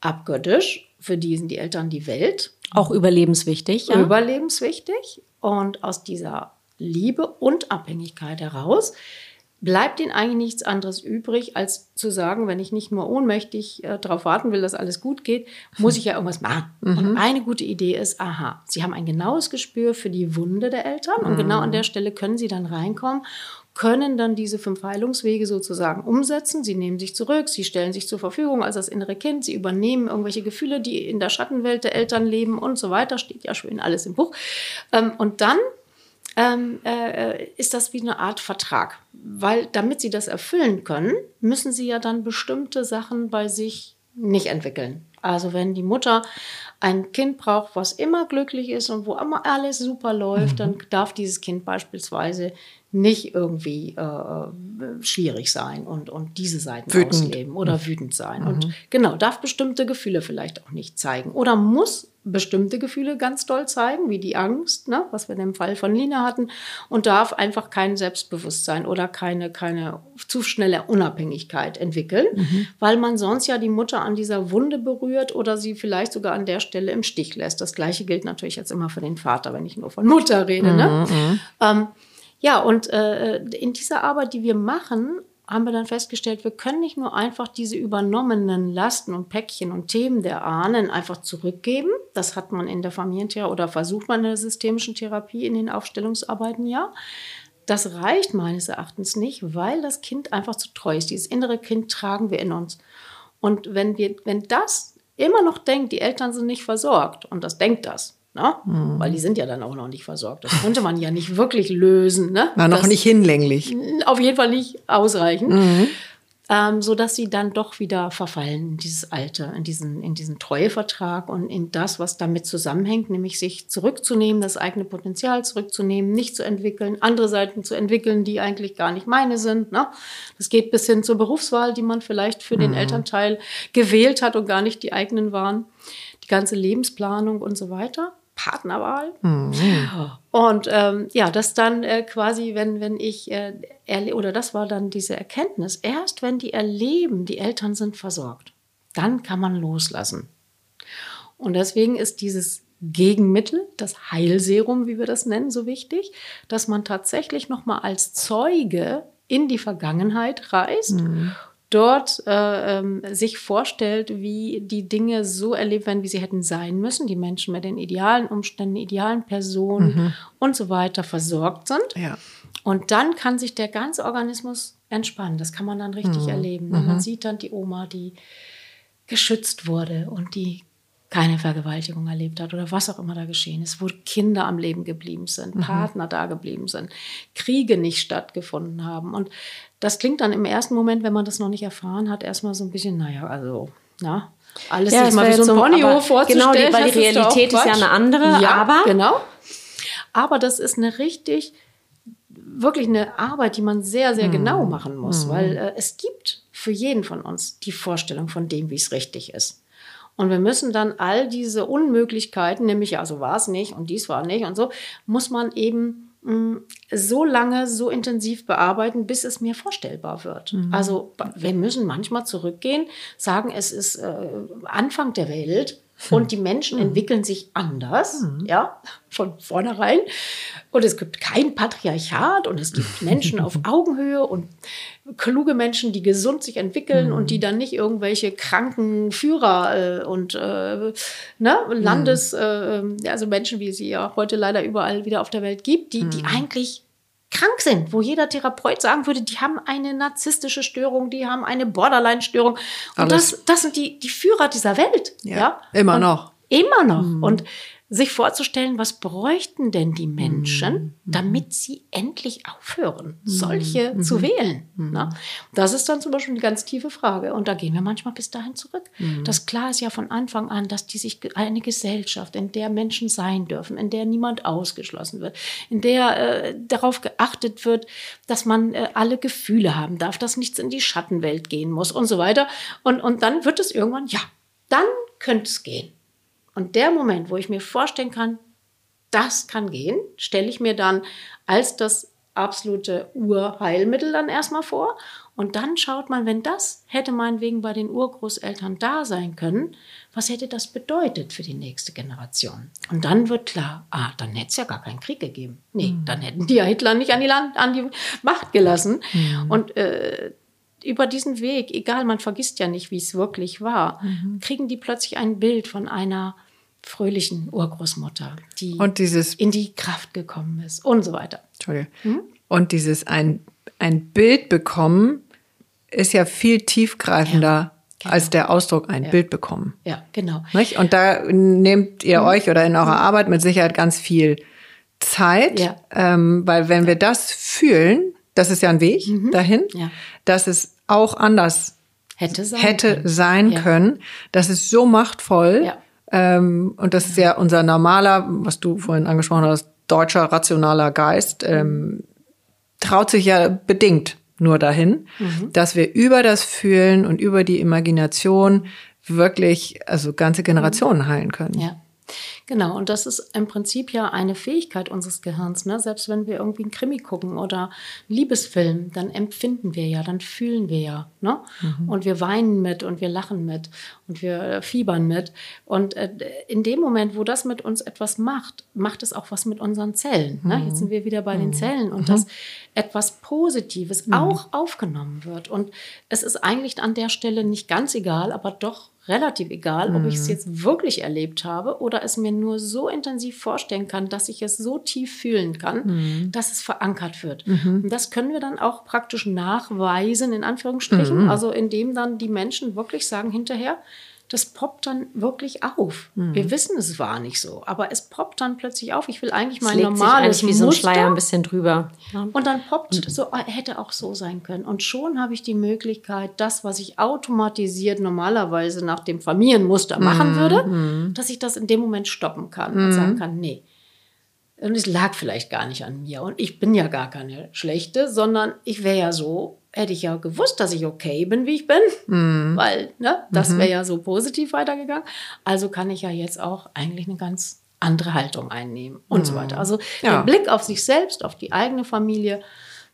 Abgöttisch, für die sind die Eltern die Welt auch überlebenswichtig, ja. überlebenswichtig. Und aus dieser Liebe und Abhängigkeit heraus bleibt ihnen eigentlich nichts anderes übrig, als zu sagen, wenn ich nicht nur ohnmächtig äh, darauf warten will, dass alles gut geht, muss ich ja irgendwas machen. Und eine gute Idee ist, aha, sie haben ein genaues Gespür für die Wunde der Eltern und genau an der Stelle können sie dann reinkommen, können dann diese fünf Heilungswege sozusagen umsetzen. Sie nehmen sich zurück, sie stellen sich zur Verfügung als das innere Kind, sie übernehmen irgendwelche Gefühle, die in der Schattenwelt der Eltern leben und so weiter, steht ja schön alles im Buch. Ähm, und dann ähm, äh, ist das wie eine Art Vertrag. Weil damit sie das erfüllen können, müssen sie ja dann bestimmte Sachen bei sich nicht entwickeln. Also wenn die Mutter ein Kind braucht, was immer glücklich ist und wo immer alles super läuft, dann darf dieses Kind beispielsweise nicht irgendwie äh, schwierig sein und, und diese Seiten Wütend. ausleben oder wütend sein. Und genau, darf bestimmte Gefühle vielleicht auch nicht zeigen oder muss bestimmte Gefühle ganz doll zeigen, wie die Angst, ne, was wir in dem Fall von Lina hatten, und darf einfach kein Selbstbewusstsein oder keine, keine zu schnelle Unabhängigkeit entwickeln, weil man sonst ja die Mutter an dieser Wunde berührt oder sie vielleicht sogar an der Stelle im Stich lässt. Das gleiche gilt natürlich jetzt immer für den Vater, wenn ich nur von Mutter rede. Ne? Ähm, ja, und äh, in dieser Arbeit, die wir machen, haben wir dann festgestellt, wir können nicht nur einfach diese übernommenen Lasten und Päckchen und Themen der Ahnen einfach zurückgeben. Das hat man in der Familientherapie oder versucht man in der systemischen Therapie in den Aufstellungsarbeiten ja. Das reicht meines Erachtens nicht, weil das Kind einfach zu treu ist. Dieses innere Kind tragen wir in uns. Und wenn wir, wenn das immer noch denkt, die Eltern sind nicht versorgt, und das denkt das, ne? weil die sind ja dann auch noch nicht versorgt. Das konnte man ja nicht wirklich lösen. Ne? War noch das, nicht hinlänglich. auf jeden Fall nicht ausreichend. ähm, so dass sie dann doch wieder verfallen in dieses Alte, in diesen, in diesen Treuevertrag und in das, was damit zusammenhängt, nämlich sich zurückzunehmen, das eigene Potenzial zurückzunehmen, nicht zu entwickeln, andere Seiten zu entwickeln, die eigentlich gar nicht meine sind. Ne? Das geht bis hin zur Berufswahl, die man vielleicht für den mhm. Elternteil gewählt hat und gar nicht die eigenen waren. Die ganze Lebensplanung und so weiter. Partnerwahl. Mhm. Und ähm, ja, das dann äh, quasi, wenn, wenn ich, äh, oder das war dann diese Erkenntnis, erst wenn die erleben, die Eltern sind versorgt, dann kann man loslassen. Und deswegen ist dieses Gegenmittel, das Heilserum, wie wir das nennen, so wichtig, dass man tatsächlich nochmal als Zeuge in die Vergangenheit reist mhm dort äh, ähm, sich vorstellt, wie die Dinge so erlebt werden, wie sie hätten sein müssen, die Menschen mit den idealen Umständen, idealen Personen mhm. und so weiter versorgt sind. Ja. Und dann kann sich der ganze Organismus entspannen. Das kann man dann richtig mhm. erleben. Mhm. Man sieht dann die Oma, die geschützt wurde und die keine Vergewaltigung erlebt hat oder was auch immer da geschehen ist, wo Kinder am Leben geblieben sind, mhm. Partner da geblieben sind, Kriege nicht stattgefunden haben. Und das klingt dann im ersten Moment, wenn man das noch nicht erfahren hat, erstmal so ein bisschen, naja, also, na, alles ja, sich mal wie so ein Ponyhof vorzustellen. Genau, weil die Realität ist, ist, ja eine andere, ja, aber. Genau. Aber das ist eine richtig, wirklich eine Arbeit, die man sehr, sehr mhm. genau machen muss, mhm. weil äh, es gibt für jeden von uns die Vorstellung von dem, wie es richtig ist. Und wir müssen dann all diese Unmöglichkeiten, nämlich ja, so war es nicht und dies war nicht und so, muss man eben so lange, so intensiv bearbeiten, bis es mir vorstellbar wird. Mhm. Also wir müssen manchmal zurückgehen, sagen, es ist äh, Anfang der Welt und die Menschen mhm. entwickeln sich anders, mhm. ja, von vornherein. Und es gibt kein Patriarchat und es gibt Menschen auf Augenhöhe und kluge Menschen, die gesund sich entwickeln mhm. und die dann nicht irgendwelche kranken Führer äh, und äh, ne, Landes, mhm. äh, also Menschen, wie sie ja heute leider überall wieder auf der Welt gibt, die, die eigentlich krank sind, wo jeder Therapeut sagen würde, die haben eine narzisstische Störung, die haben eine Borderline-Störung. Und das, das sind die, die Führer dieser Welt. Ja, ja? immer und noch. Immer noch. Mhm. Und sich vorzustellen, was bräuchten denn die Menschen, mhm. damit sie endlich aufhören, mhm. solche mhm. zu wählen. Mhm. Na? Das ist dann zum Beispiel eine ganz tiefe Frage. Und da gehen wir manchmal bis dahin zurück. Mhm. Das klar ist ja von Anfang an, dass die sich eine Gesellschaft, in der Menschen sein dürfen, in der niemand ausgeschlossen wird, in der äh, darauf geachtet wird, dass man äh, alle Gefühle haben darf, dass nichts in die Schattenwelt gehen muss und so weiter. Und, und dann wird es irgendwann, ja, dann könnte es gehen. Und der Moment, wo ich mir vorstellen kann, das kann gehen, stelle ich mir dann als das absolute Urheilmittel dann erstmal vor. Und dann schaut man, wenn das hätte meinetwegen bei den Urgroßeltern da sein können, was hätte das bedeutet für die nächste Generation? Und dann wird klar, ah, dann hätte es ja gar keinen Krieg gegeben. Nee, mhm. dann hätten die ja Hitler nicht an die, Land, an die Macht gelassen. Mhm. Und äh, über diesen Weg, egal, man vergisst ja nicht, wie es wirklich war, mhm. kriegen die plötzlich ein Bild von einer fröhlichen Urgroßmutter, die und dieses, in die Kraft gekommen ist und so weiter. Entschuldigung. Hm? Und dieses ein, ein Bild bekommen ist ja viel tiefgreifender ja, genau. als der Ausdruck ein ja. Bild bekommen. Ja, genau. Nicht? Und da nehmt ihr hm. euch oder in eurer hm. Arbeit mit Sicherheit ganz viel Zeit, ja. ähm, weil wenn wir das fühlen, das ist ja ein Weg mhm. dahin, dass es auch anders hätte sein hätte können, sein können. Das ist so machtvoll. Ähm, und das ist ja unser normaler, was du vorhin angesprochen hast, deutscher rationaler Geist, ähm, traut sich ja bedingt nur dahin, mhm. dass wir über das Fühlen und über die Imagination wirklich, also ganze Generationen heilen können. Ja. Genau, und das ist im Prinzip ja eine Fähigkeit unseres Gehirns. Ne? Selbst wenn wir irgendwie einen Krimi gucken oder einen Liebesfilm, dann empfinden wir ja, dann fühlen wir ja. Ne? Mhm. Und wir weinen mit und wir lachen mit und wir äh, fiebern mit. Und äh, in dem Moment, wo das mit uns etwas macht, macht es auch was mit unseren Zellen. Ne? Jetzt sind wir wieder bei mhm. den Zellen und mhm. dass etwas Positives mhm. auch aufgenommen wird. Und es ist eigentlich an der Stelle nicht ganz egal, aber doch relativ egal, ob ich es mhm. jetzt wirklich erlebt habe oder es mir nur so intensiv vorstellen kann, dass ich es so tief fühlen kann, mhm. dass es verankert wird. Mhm. Und das können wir dann auch praktisch nachweisen, in Anführungsstrichen, mhm. also indem dann die Menschen wirklich sagen hinterher, das poppt dann wirklich auf. Mhm. Wir wissen, es war nicht so, aber es poppt dann plötzlich auf. Ich will eigentlich mein sich normales eigentlich wie so ein Muster. Schleier ein bisschen drüber. Ja. Und dann poppt so, äh, hätte auch so sein können. Und schon habe ich die Möglichkeit, das, was ich automatisiert normalerweise nach dem Familienmuster machen würde, dass ich das in dem Moment stoppen kann und sagen kann, nee. Und es lag vielleicht gar nicht an mir. Und ich bin ja gar keine schlechte, sondern ich wäre ja so, hätte ich ja gewusst, dass ich okay bin, wie ich bin. Weil, ne, das wäre ja so positiv weitergegangen. Also kann ich ja jetzt auch eigentlich eine ganz andere Haltung einnehmen und so weiter. Also Ja. der Blick auf sich selbst, auf die eigene Familie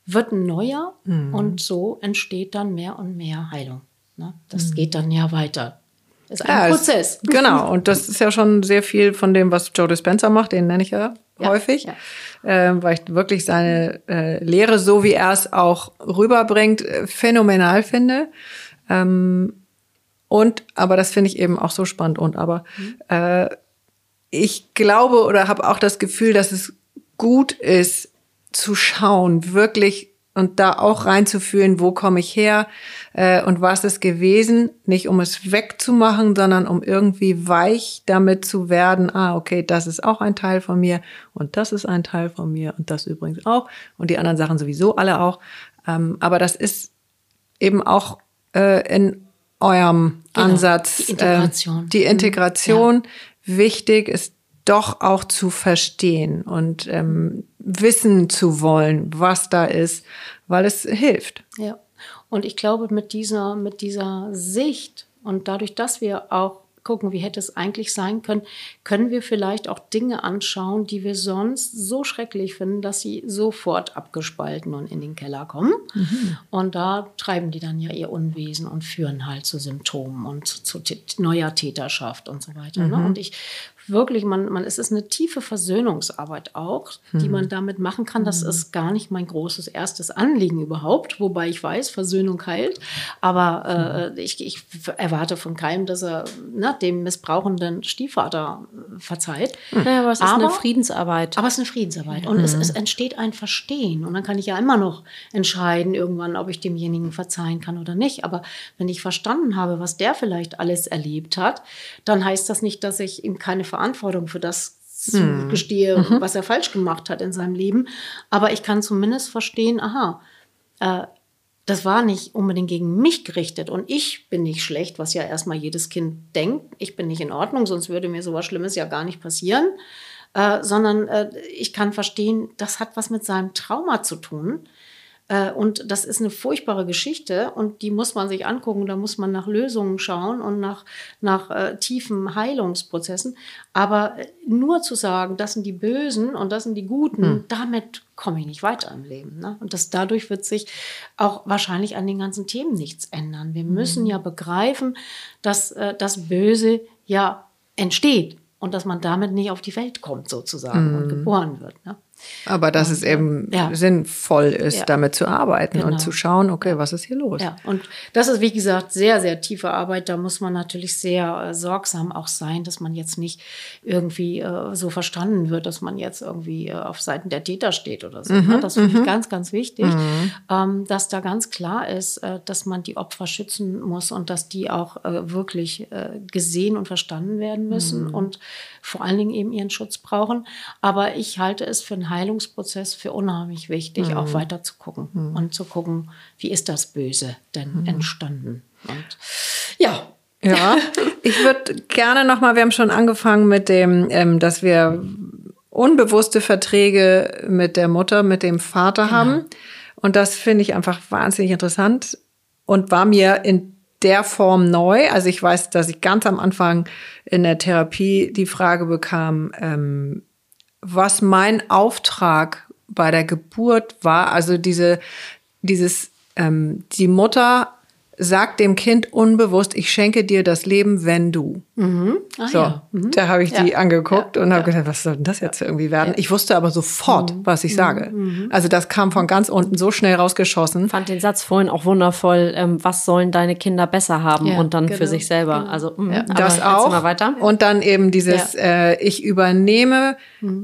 wird ein neuer und so entsteht dann mehr und mehr Heilung. Ne? Das geht dann ja weiter. Ist ein Ja, es- Prozess. Genau, und das ist ja schon sehr viel von dem, was Joe Dispenza macht, den nenne ich ja, Ja, häufig, ja. ähm, weil ich wirklich seine äh, Lehre, so wie er es auch rüberbringt, äh, phänomenal finde. Ähm, und, aber das finde ich eben auch so spannend und aber äh, ich glaube oder habe auch das Gefühl, dass es gut ist zu schauen, wirklich und da auch reinzufühlen, wo komme ich her äh, und was ist gewesen, nicht um es wegzumachen, sondern um irgendwie weich damit zu werden, ah, okay, das ist auch ein Teil von mir und das ist ein Teil von mir und das übrigens auch und die anderen Sachen sowieso alle auch. Ähm, aber das ist eben auch äh, in eurem Genau, Ansatz die Integration. Äh, die Integration wichtig ist doch auch zu verstehen und ähm, wissen zu wollen, was da ist, weil es hilft. Ja. Und ich glaube, mit dieser, mit dieser Sicht und dadurch, dass wir auch gucken, wie hätte es eigentlich sein können, können wir vielleicht auch Dinge anschauen, die wir sonst so schrecklich finden, dass sie sofort abgespalten und in den Keller kommen. Und da treiben die dann ja ihr Unwesen und führen halt zu Symptomen und zu neuer Täterschaft und so weiter. Ne? Und ich wirklich, man, man, es ist eine tiefe Versöhnungsarbeit auch, die man damit machen kann. Das ist gar nicht mein großes erstes Anliegen überhaupt, wobei ich weiß, Versöhnung heilt. Aber äh, ich, ich erwarte von keinem, dass er ne, dem missbrauchenden Stiefvater äh, verzeiht. Naja, aber es ist eine Friedensarbeit. Aber es ist eine Friedensarbeit und es, es entsteht ein Verstehen. Und dann kann ich ja immer noch entscheiden, irgendwann, ob ich demjenigen verzeihen kann oder nicht. Aber wenn ich verstanden habe, was der vielleicht alles erlebt hat, dann heißt das nicht, dass ich ihm keine Verantwortung für das zugestehe, was er falsch gemacht hat in seinem Leben. Aber ich kann zumindest verstehen, aha, äh, das war nicht unbedingt gegen mich gerichtet und ich bin nicht schlecht, was ja erstmal jedes Kind denkt. Ich bin nicht in Ordnung, sonst würde mir sowas Schlimmes ja gar nicht passieren. Äh, sondern äh, ich kann verstehen, das hat was mit seinem Trauma zu tun. Äh, und das ist eine furchtbare Geschichte und die muss man sich angucken. Da muss man nach Lösungen schauen und nach, nach äh, tiefen Heilungsprozessen. Aber äh, nur zu sagen, das sind die Bösen und das sind die Guten, damit komme ich nicht weiter im Leben. Ne? Und das, dadurch wird sich auch wahrscheinlich an den ganzen Themen nichts ändern. Wir müssen ja begreifen, dass äh, das Böse ja entsteht und dass man damit nicht auf die Welt kommt sozusagen und geboren wird. Ne? Aber dass es eben Ja. sinnvoll ist, Ja. damit zu arbeiten Genau. und zu schauen, okay, was ist hier los? Ja, und das ist, wie gesagt, sehr, sehr tiefe Arbeit. Da muss man natürlich sehr äh, sorgsam auch sein, dass man jetzt nicht irgendwie äh, so verstanden wird, dass man jetzt irgendwie äh, auf Seiten der Täter steht oder so. ne? Das finde ich ganz, ganz wichtig, ähm, dass da ganz klar ist, äh, dass man die Opfer schützen muss und dass die auch äh, wirklich äh, gesehen und verstanden werden müssen und vor allen Dingen eben ihren Schutz brauchen. Aber ich halte es für einen Heilungsprozess für unheimlich wichtig, auch weiter zu gucken und zu gucken, wie ist das Böse denn entstanden. Und ja, Ja, ich würde gerne nochmal, wir haben schon angefangen mit dem, ähm, dass wir unbewusste Verträge mit der Mutter, mit dem Vater haben. Und das finde ich einfach wahnsinnig interessant und war mir in der Form neu. Also ich weiß, dass ich ganz am Anfang in der Therapie die Frage bekam, ähm, was mein Auftrag bei der Geburt war. Also diese, dieses, ähm, die Mutter sagt dem Kind unbewusst, ich schenke dir das Leben, wenn du. ah, So, ja. da habe ich die Ja. angeguckt Ja. und habe gedacht, was soll denn das jetzt irgendwie werden? Ich wusste aber sofort, Mhm. was ich sage. Also das kam von ganz unten so schnell rausgeschossen. fand den Satz vorhin auch wundervoll. Ähm, was sollen deine Kinder besser haben und dann für genau, sich selber? genau. Also mh, das auch. Und dann eben dieses, äh, ich übernehme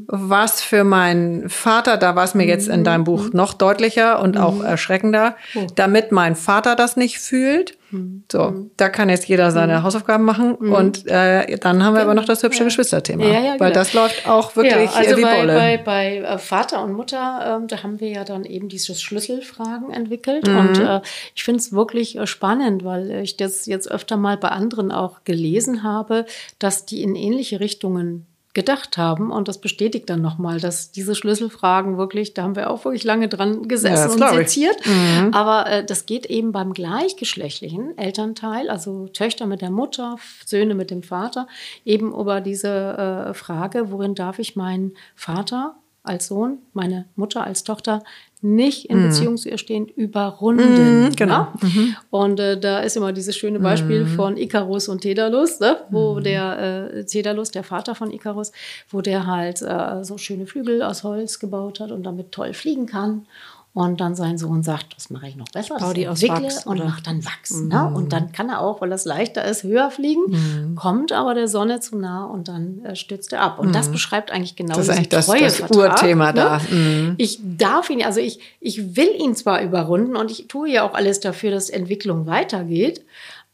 was für meinen Vater, da war es mir jetzt in deinem Buch noch deutlicher und auch erschreckender, damit mein Vater das nicht fühlt. Fühlt. So, da kann jetzt jeder seine Hausaufgaben machen und äh, dann haben wir aber noch das hübsche Geschwisterthema, Ja, ja, weil genau. das läuft auch wirklich ja, also wie bei, Bolle. bei, bei äh, Vater und Mutter, ähm, da haben wir ja dann eben diese Schlüsselfragen entwickelt. Mhm. Und äh, ich finde es wirklich äh, spannend, weil ich das jetzt öfter mal bei anderen auch gelesen habe, dass die in ähnliche Richtungen gedacht haben und das bestätigt dann nochmal, dass diese Schlüsselfragen wirklich, da haben wir auch wirklich lange dran Ja, gesessen das und ich. Mhm. seziert, aber äh, das geht eben beim gleichgeschlechtlichen Elternteil, also Töchter mit der Mutter, Söhne mit dem Vater, eben über diese äh, Frage, worin darf ich meinen Vater als Sohn, meine Mutter als Tochter nicht in Beziehung zu ihr stehen, überrunden. Mhm, genau. Ja? Und äh, da ist immer dieses schöne Beispiel von Icarus und Daedalus, ne? wo der äh, Daedalus, der Vater von Icarus, wo der halt äh, so schöne Flügel aus Holz gebaut hat und damit toll fliegen kann. Und dann sein Sohn sagt, das mache ich noch besser, baue das die aus Wachs, und macht dann Wachs. Ne? Und dann kann er auch, weil das leichter ist, höher fliegen, kommt aber der Sonne zu nah und dann äh, stürzt er ab. Und das beschreibt eigentlich genau Das ist eigentlich das- das Urthema ne? da. Mhm. Ich darf ihn, also ich, ich will ihn zwar überrunden und ich tue ja auch alles dafür, dass Entwicklung weitergeht,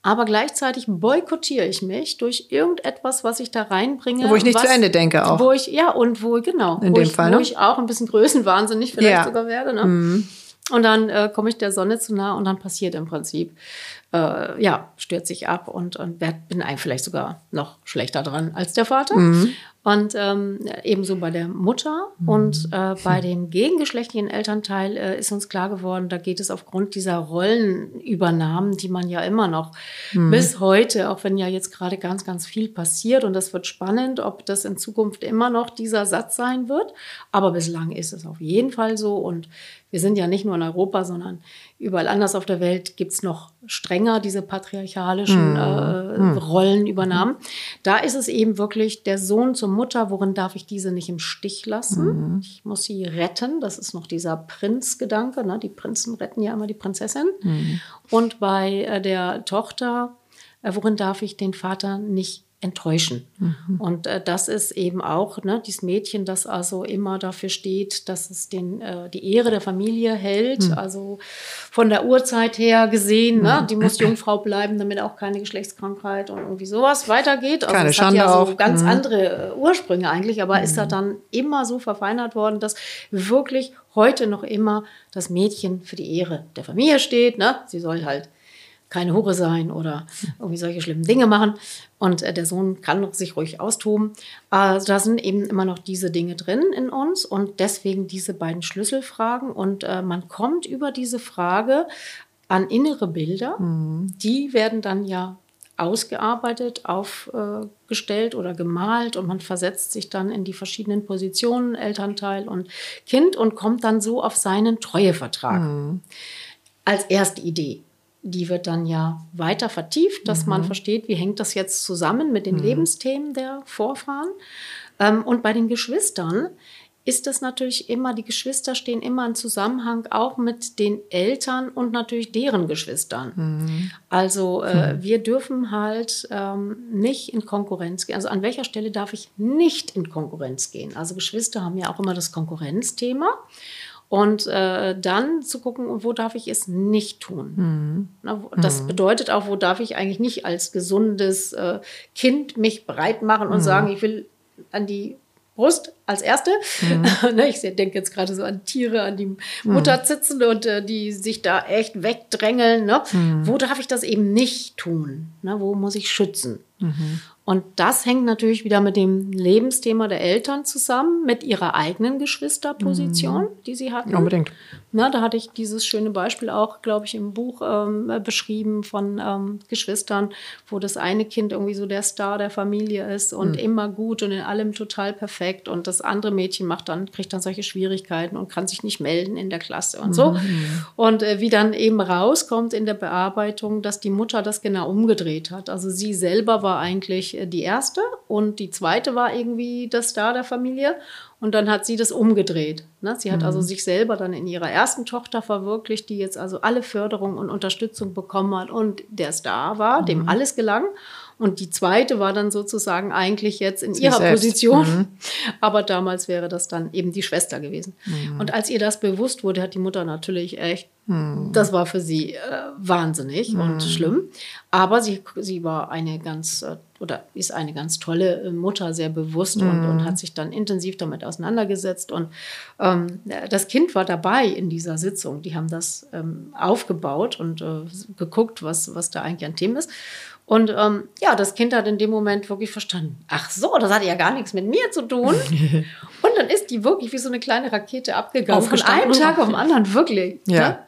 aber gleichzeitig boykottiere ich mich durch irgendetwas, was ich da reinbringe. Wo ich nicht was, zu Ende denke auch. Wo ich, ja, und wo, genau, In wo, dem ich, Fall, wo ne? ich auch ein bisschen größenwahnsinnig vielleicht Ja. Mhm. sogar werde. Ne? Und dann äh, komme ich der Sonne zu nah und dann passiert im Prinzip, äh, ja, stürzt sich ab und, und werd, bin eigentlich vielleicht sogar noch schlechter dran als der Vater. Mhm. Und ähm, ebenso bei der Mutter und äh, bei dem gegengeschlechtlichen Elternteil äh, ist uns klar geworden, da geht es aufgrund dieser Rollenübernahmen, die man ja immer noch bis heute, auch wenn ja jetzt gerade ganz, ganz viel passiert und das wird spannend, ob das in Zukunft immer noch dieser Satz sein wird. Aber bislang ist es auf jeden Fall so und wir sind ja nicht nur in Europa, sondern überall anders auf der Welt gibt es noch strenger diese patriarchalischen äh, Rollenübernahmen. Da ist es eben wirklich der Sohn zur Mutter, worin darf ich diese nicht im Stich lassen? Ich muss sie retten. Das ist noch dieser Prinzgedanke. Ne? Die Prinzen retten ja immer die Prinzessin. Und bei äh, der Tochter, äh, worin darf ich den Vater nicht enttäuschen. Und äh, das ist eben auch ne, dieses Mädchen, das also immer dafür steht, dass es den, äh, die Ehre der Familie hält. Also von der Urzeit her gesehen, ne, die muss Jungfrau bleiben, damit auch keine Geschlechtskrankheit und irgendwie sowas weitergeht. Also Keine hat Schande ja so auch. ganz Mhm. andere äh, Ursprünge eigentlich, aber ist da dann immer so verfeinert worden, dass wirklich heute noch immer das Mädchen für die Ehre der Familie steht. Ne? Sie soll halt keine Hure sein oder irgendwie solche schlimmen Dinge machen. Und äh, der Sohn kann sich ruhig austoben. Also da sind eben immer noch diese Dinge drin in uns und deswegen diese beiden Schlüsselfragen. Und äh, man kommt über diese Frage an innere Bilder. Die werden dann ja ausgearbeitet, aufgestellt oder gemalt und man versetzt sich dann in die verschiedenen Positionen, Elternteil und Kind und kommt dann so auf seinen Treuevertrag als erste Idee. Die wird dann ja weiter vertieft, dass man versteht, wie hängt das jetzt zusammen mit den Lebensthemen der Vorfahren. Ähm, und bei den Geschwistern ist das natürlich immer, die Geschwister stehen immer im Zusammenhang auch mit den Eltern und natürlich deren Geschwistern. Also äh, wir dürfen halt ähm, nicht in Konkurrenz gehen. Also an welcher Stelle darf ich nicht in Konkurrenz gehen? Also Geschwister haben ja auch immer das Konkurrenzthema. Und äh, dann zu gucken, wo darf ich es nicht tun. Wo- das bedeutet auch, wo darf ich eigentlich nicht als gesundes äh, Kind mich breit machen und sagen, ich will an die Brust als Erste. Ne, ich denke jetzt gerade so an Tiere, an die Mutter sitzen und äh, die sich da echt wegdrängeln. Ne? Wo darf ich das eben nicht tun? Ne? Wo muss ich schützen? Und das hängt natürlich wieder mit dem Lebensthema der Eltern zusammen, mit ihrer eigenen Geschwisterposition, die sie hatten. Unbedingt. Na, da hatte ich dieses schöne Beispiel auch, glaube ich, im Buch ähm, äh, beschrieben von ähm, Geschwistern, wo das eine Kind irgendwie so der Star der Familie ist und immer gut und in allem total perfekt und das andere Mädchen macht dann, kriegt dann solche Schwierigkeiten und kann sich nicht melden in der Klasse und so. Und äh, wie dann eben rauskommt in der Bearbeitung, dass die Mutter das genau umgedreht hat. Also sie selber war eigentlich äh, die erste und die zweite war irgendwie das Star der Familie. Und dann hat sie das umgedreht. Ne? Sie hat also sich selber dann in ihrer ersten Tochter verwirklicht, die jetzt also alle Förderung und Unterstützung bekommen hat und der Star war, dem alles gelang. Und die zweite war dann sozusagen eigentlich jetzt in ihrer selbst. Position. Aber damals wäre das dann eben die Schwester gewesen. Und als ihr das bewusst wurde, hat die Mutter natürlich echt Das war für sie äh, wahnsinnig und schlimm. Aber sie, sie war eine ganz, äh, oder ist eine ganz tolle äh, Mutter, sehr bewusst und, und hat sich dann intensiv damit auseinandergesetzt. Und ähm, das Kind war dabei in dieser Sitzung. Die haben das ähm, aufgebaut und äh, geguckt, was, was da eigentlich an Themen ist. Und ähm, ja, das Kind hat in dem Moment wirklich verstanden. Ach so, das hat ja gar nichts mit mir zu tun. und dann ist die wirklich wie so eine kleine Rakete abgegangen. Von einem Tag auf den anderen, wirklich. Ja. Ne?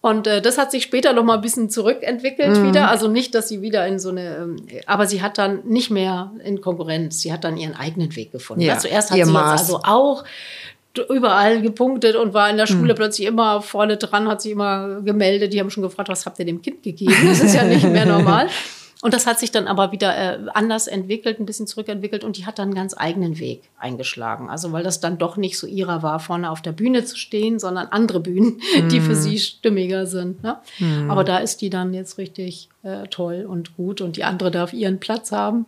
Und äh, das hat sich später noch mal ein bisschen zurückentwickelt Mhm. wieder. Also nicht, dass sie wieder in so eine, ähm, aber sie hat dann nicht mehr in Konkurrenz. Sie hat dann ihren eigenen Weg gefunden. Ja, Ja, Zuerst hat ihr sie also auch überall gepunktet und war in der Mhm. Schule plötzlich immer vorne dran, hat sich immer gemeldet. Die haben schon gefragt, was habt ihr dem Kind gegeben? Das ist ja nicht mehr normal. Und das hat sich dann aber wieder äh, anders entwickelt, ein bisschen zurückentwickelt und die hat dann einen ganz eigenen Weg eingeschlagen. Also weil das dann doch nicht so ihrer war, vorne auf der Bühne zu stehen, sondern andere Bühnen, die für sie stimmiger sind. Ne? Aber da ist die dann jetzt richtig äh, toll und gut und die andere darf ihren Platz haben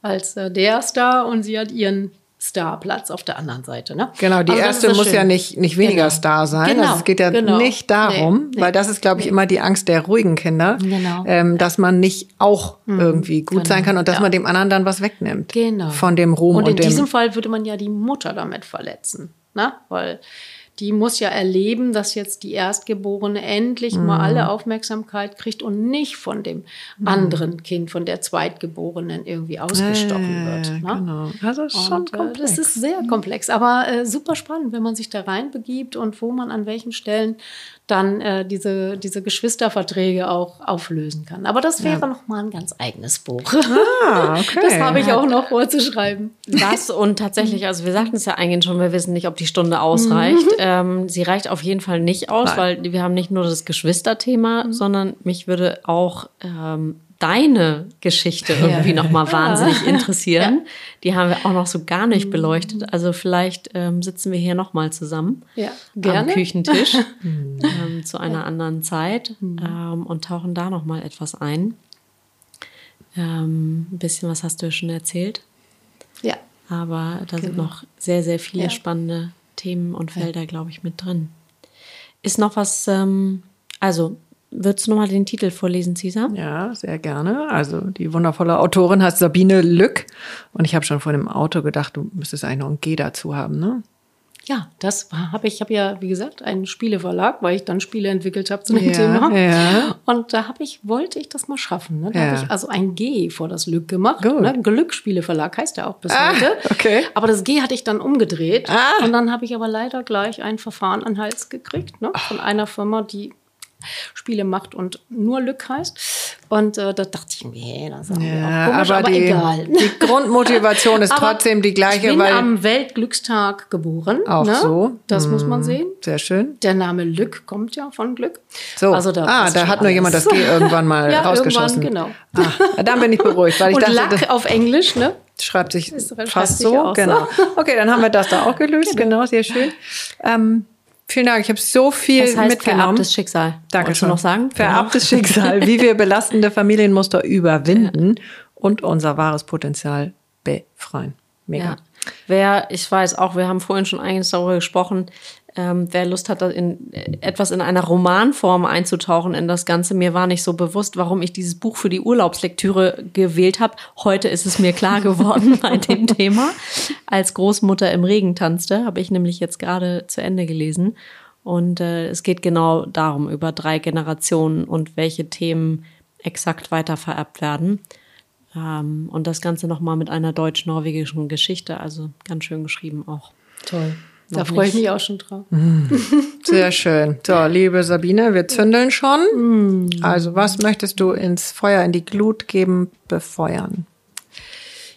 als äh, der Star und sie hat ihren Starplatz auf der anderen Seite. Ne? Genau, die Also erste muss Schöne. ja nicht, nicht weniger Genau. Star sein. Genau, also es geht ja genau. nicht darum, Nee, nee, weil das ist, glaube ich, immer die Angst der ruhigen Kinder, Genau. ähm, dass man nicht auch irgendwie gut sein kann und dass ja. man dem anderen dann was wegnimmt. Genau. Von dem Ruhm und und, in dem. diesem Fall würde man ja die Mutter damit verletzen, ne? Weil die muss ja erleben, dass jetzt die Erstgeborene endlich mal Mhm. alle Aufmerksamkeit kriegt und nicht von dem anderen Kind, von der Zweitgeborenen irgendwie ausgestochen Äh, wird. Ne? Genau. Also ist schon Und, äh, komplex. das ist sehr komplex, aber äh, super spannend, wenn man sich da reinbegibt und wo man an welchen Stellen dann äh, diese, diese Geschwisterverträge auch auflösen kann. Aber das wäre noch mal ein ganz eigenes Buch. ah, okay. Das habe ich auch noch vorzuschreiben. Das und tatsächlich, also wir sagten es ja eigentlich schon, wir wissen nicht, ob die Stunde ausreicht. Ähm, sie reicht auf jeden Fall nicht aus, Nein. weil wir haben nicht nur das Geschwisterthema, sondern mich würde auch ähm, deine Geschichte irgendwie noch mal wahnsinnig interessieren. Die haben wir auch noch so gar nicht beleuchtet. Also vielleicht ähm, sitzen wir hier noch mal zusammen Ja, am. Küchentisch ähm, zu einer anderen Zeit ähm, und tauchen da noch mal etwas ein. Ähm, ein bisschen was hast du ja schon erzählt. Ja. Aber da sind noch sehr, sehr viele Ja. spannende Themen und Felder, glaube ich, mit drin. Ist noch was, ähm, also, würdest du noch mal den Titel vorlesen, Cesar? Ja, sehr gerne. Also die wundervolle Autorin heißt Sabine Lück. Und ich habe schon vor dem Auto gedacht, du müsstest eigentlich noch ein G dazu haben, ne? Ja, das habe ich. Ich habe ja, wie gesagt, einen Spieleverlag, weil ich dann Spiele entwickelt habe zu dem Ja, Thema. ja. Und da habe ich, wollte ich das mal schaffen. Ne? Da Ja. habe ich also ein G vor das Lück gemacht. Ne? Glücksspieleverlag heißt ja auch bis Ah, heute. okay. Aber das G hatte ich dann umgedreht. Ah. Und dann habe ich aber leider gleich ein Verfahren an Hals gekriegt ne? von einer Firma, die Spiele macht und nur Lück heißt. Und äh, da dachte ich, nee, das ist Ja, auch komisch, aber, aber, die, egal. die Grundmotivation ist trotzdem die Ich gleiche, bin weil am Weltglückstag geboren. auch ne? so. Das muss man sehen. Sehr schön. Der Name Lück kommt ja von Glück. So, Also da ah, da hat nur jemand das. G irgendwann mal Ja, rausgeschossen. irgendwann, Ah, dann bin ich beruhigt, weil ich Und dachte, Lack auf Englisch, ne? schreibt sich Ist- schreibt fast sich so. auch so. Genau. Okay, dann haben wir das da auch gelöst. Genau, sehr schön. Ähm, vielen Dank. Ich habe so viel Das heißt mitgenommen. vererbtes Schicksal. Danke schon. noch sagen? Genau. Vererbtes Schicksal, wie wir belastende Familienmuster überwinden und unser wahres Potenzial befreien. Mega. Ja. Wer, ich weiß auch, wir haben vorhin schon einiges darüber gesprochen, ähm, wer Lust hat, in, äh, etwas in einer Romanform einzutauchen in das Ganze. Mir war nicht so bewusst, warum ich dieses Buch für die Urlaubslektüre gewählt habe. Heute ist es mir klar geworden bei dem Thema. Als Großmutter im Regen tanzte, habe ich nämlich jetzt gerade zu Ende gelesen. Und äh, es geht genau darum, über drei Generationen und welche Themen exakt weiter vererbt werden. Ähm, und das Ganze nochmal mit einer deutsch-norwegischen Geschichte, also ganz schön geschrieben auch. Toll. Da freue ich mich auch schon drauf. Sehr schön. So, liebe Sabine, wir zündeln schon. Mm. Also, was möchtest du ins Feuer, in die Glut geben, befeuern?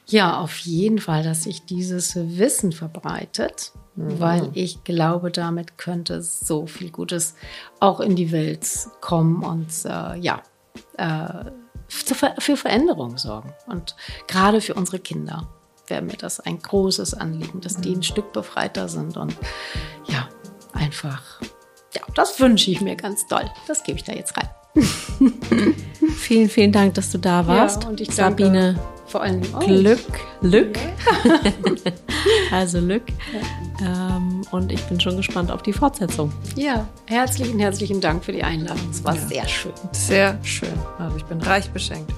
Ja, auf jeden Fall, dass sich dieses Wissen verbreitet, weil ich glaube, damit könnte so viel Gutes auch in die Welt kommen und äh, ja, äh, für, Ver- für Veränderung sorgen. Und gerade für unsere Kinder wäre mir das ein großes Anliegen, dass die ein Stück befreiter sind und ja, einfach, ja, das wünsche ich mir ganz doll. Das gebe ich da jetzt rein. Vielen, vielen Dank, dass du da warst. Ja, und ich danke Sabine vor allem euch. Glück, Glück. also Glück. Ähm, und ich bin schon gespannt auf die Fortsetzung. Ja, herzlichen, herzlichen Dank für die Einladung. Es war Ja. sehr schön. Sehr schön. Also ich bin reich beschenkt.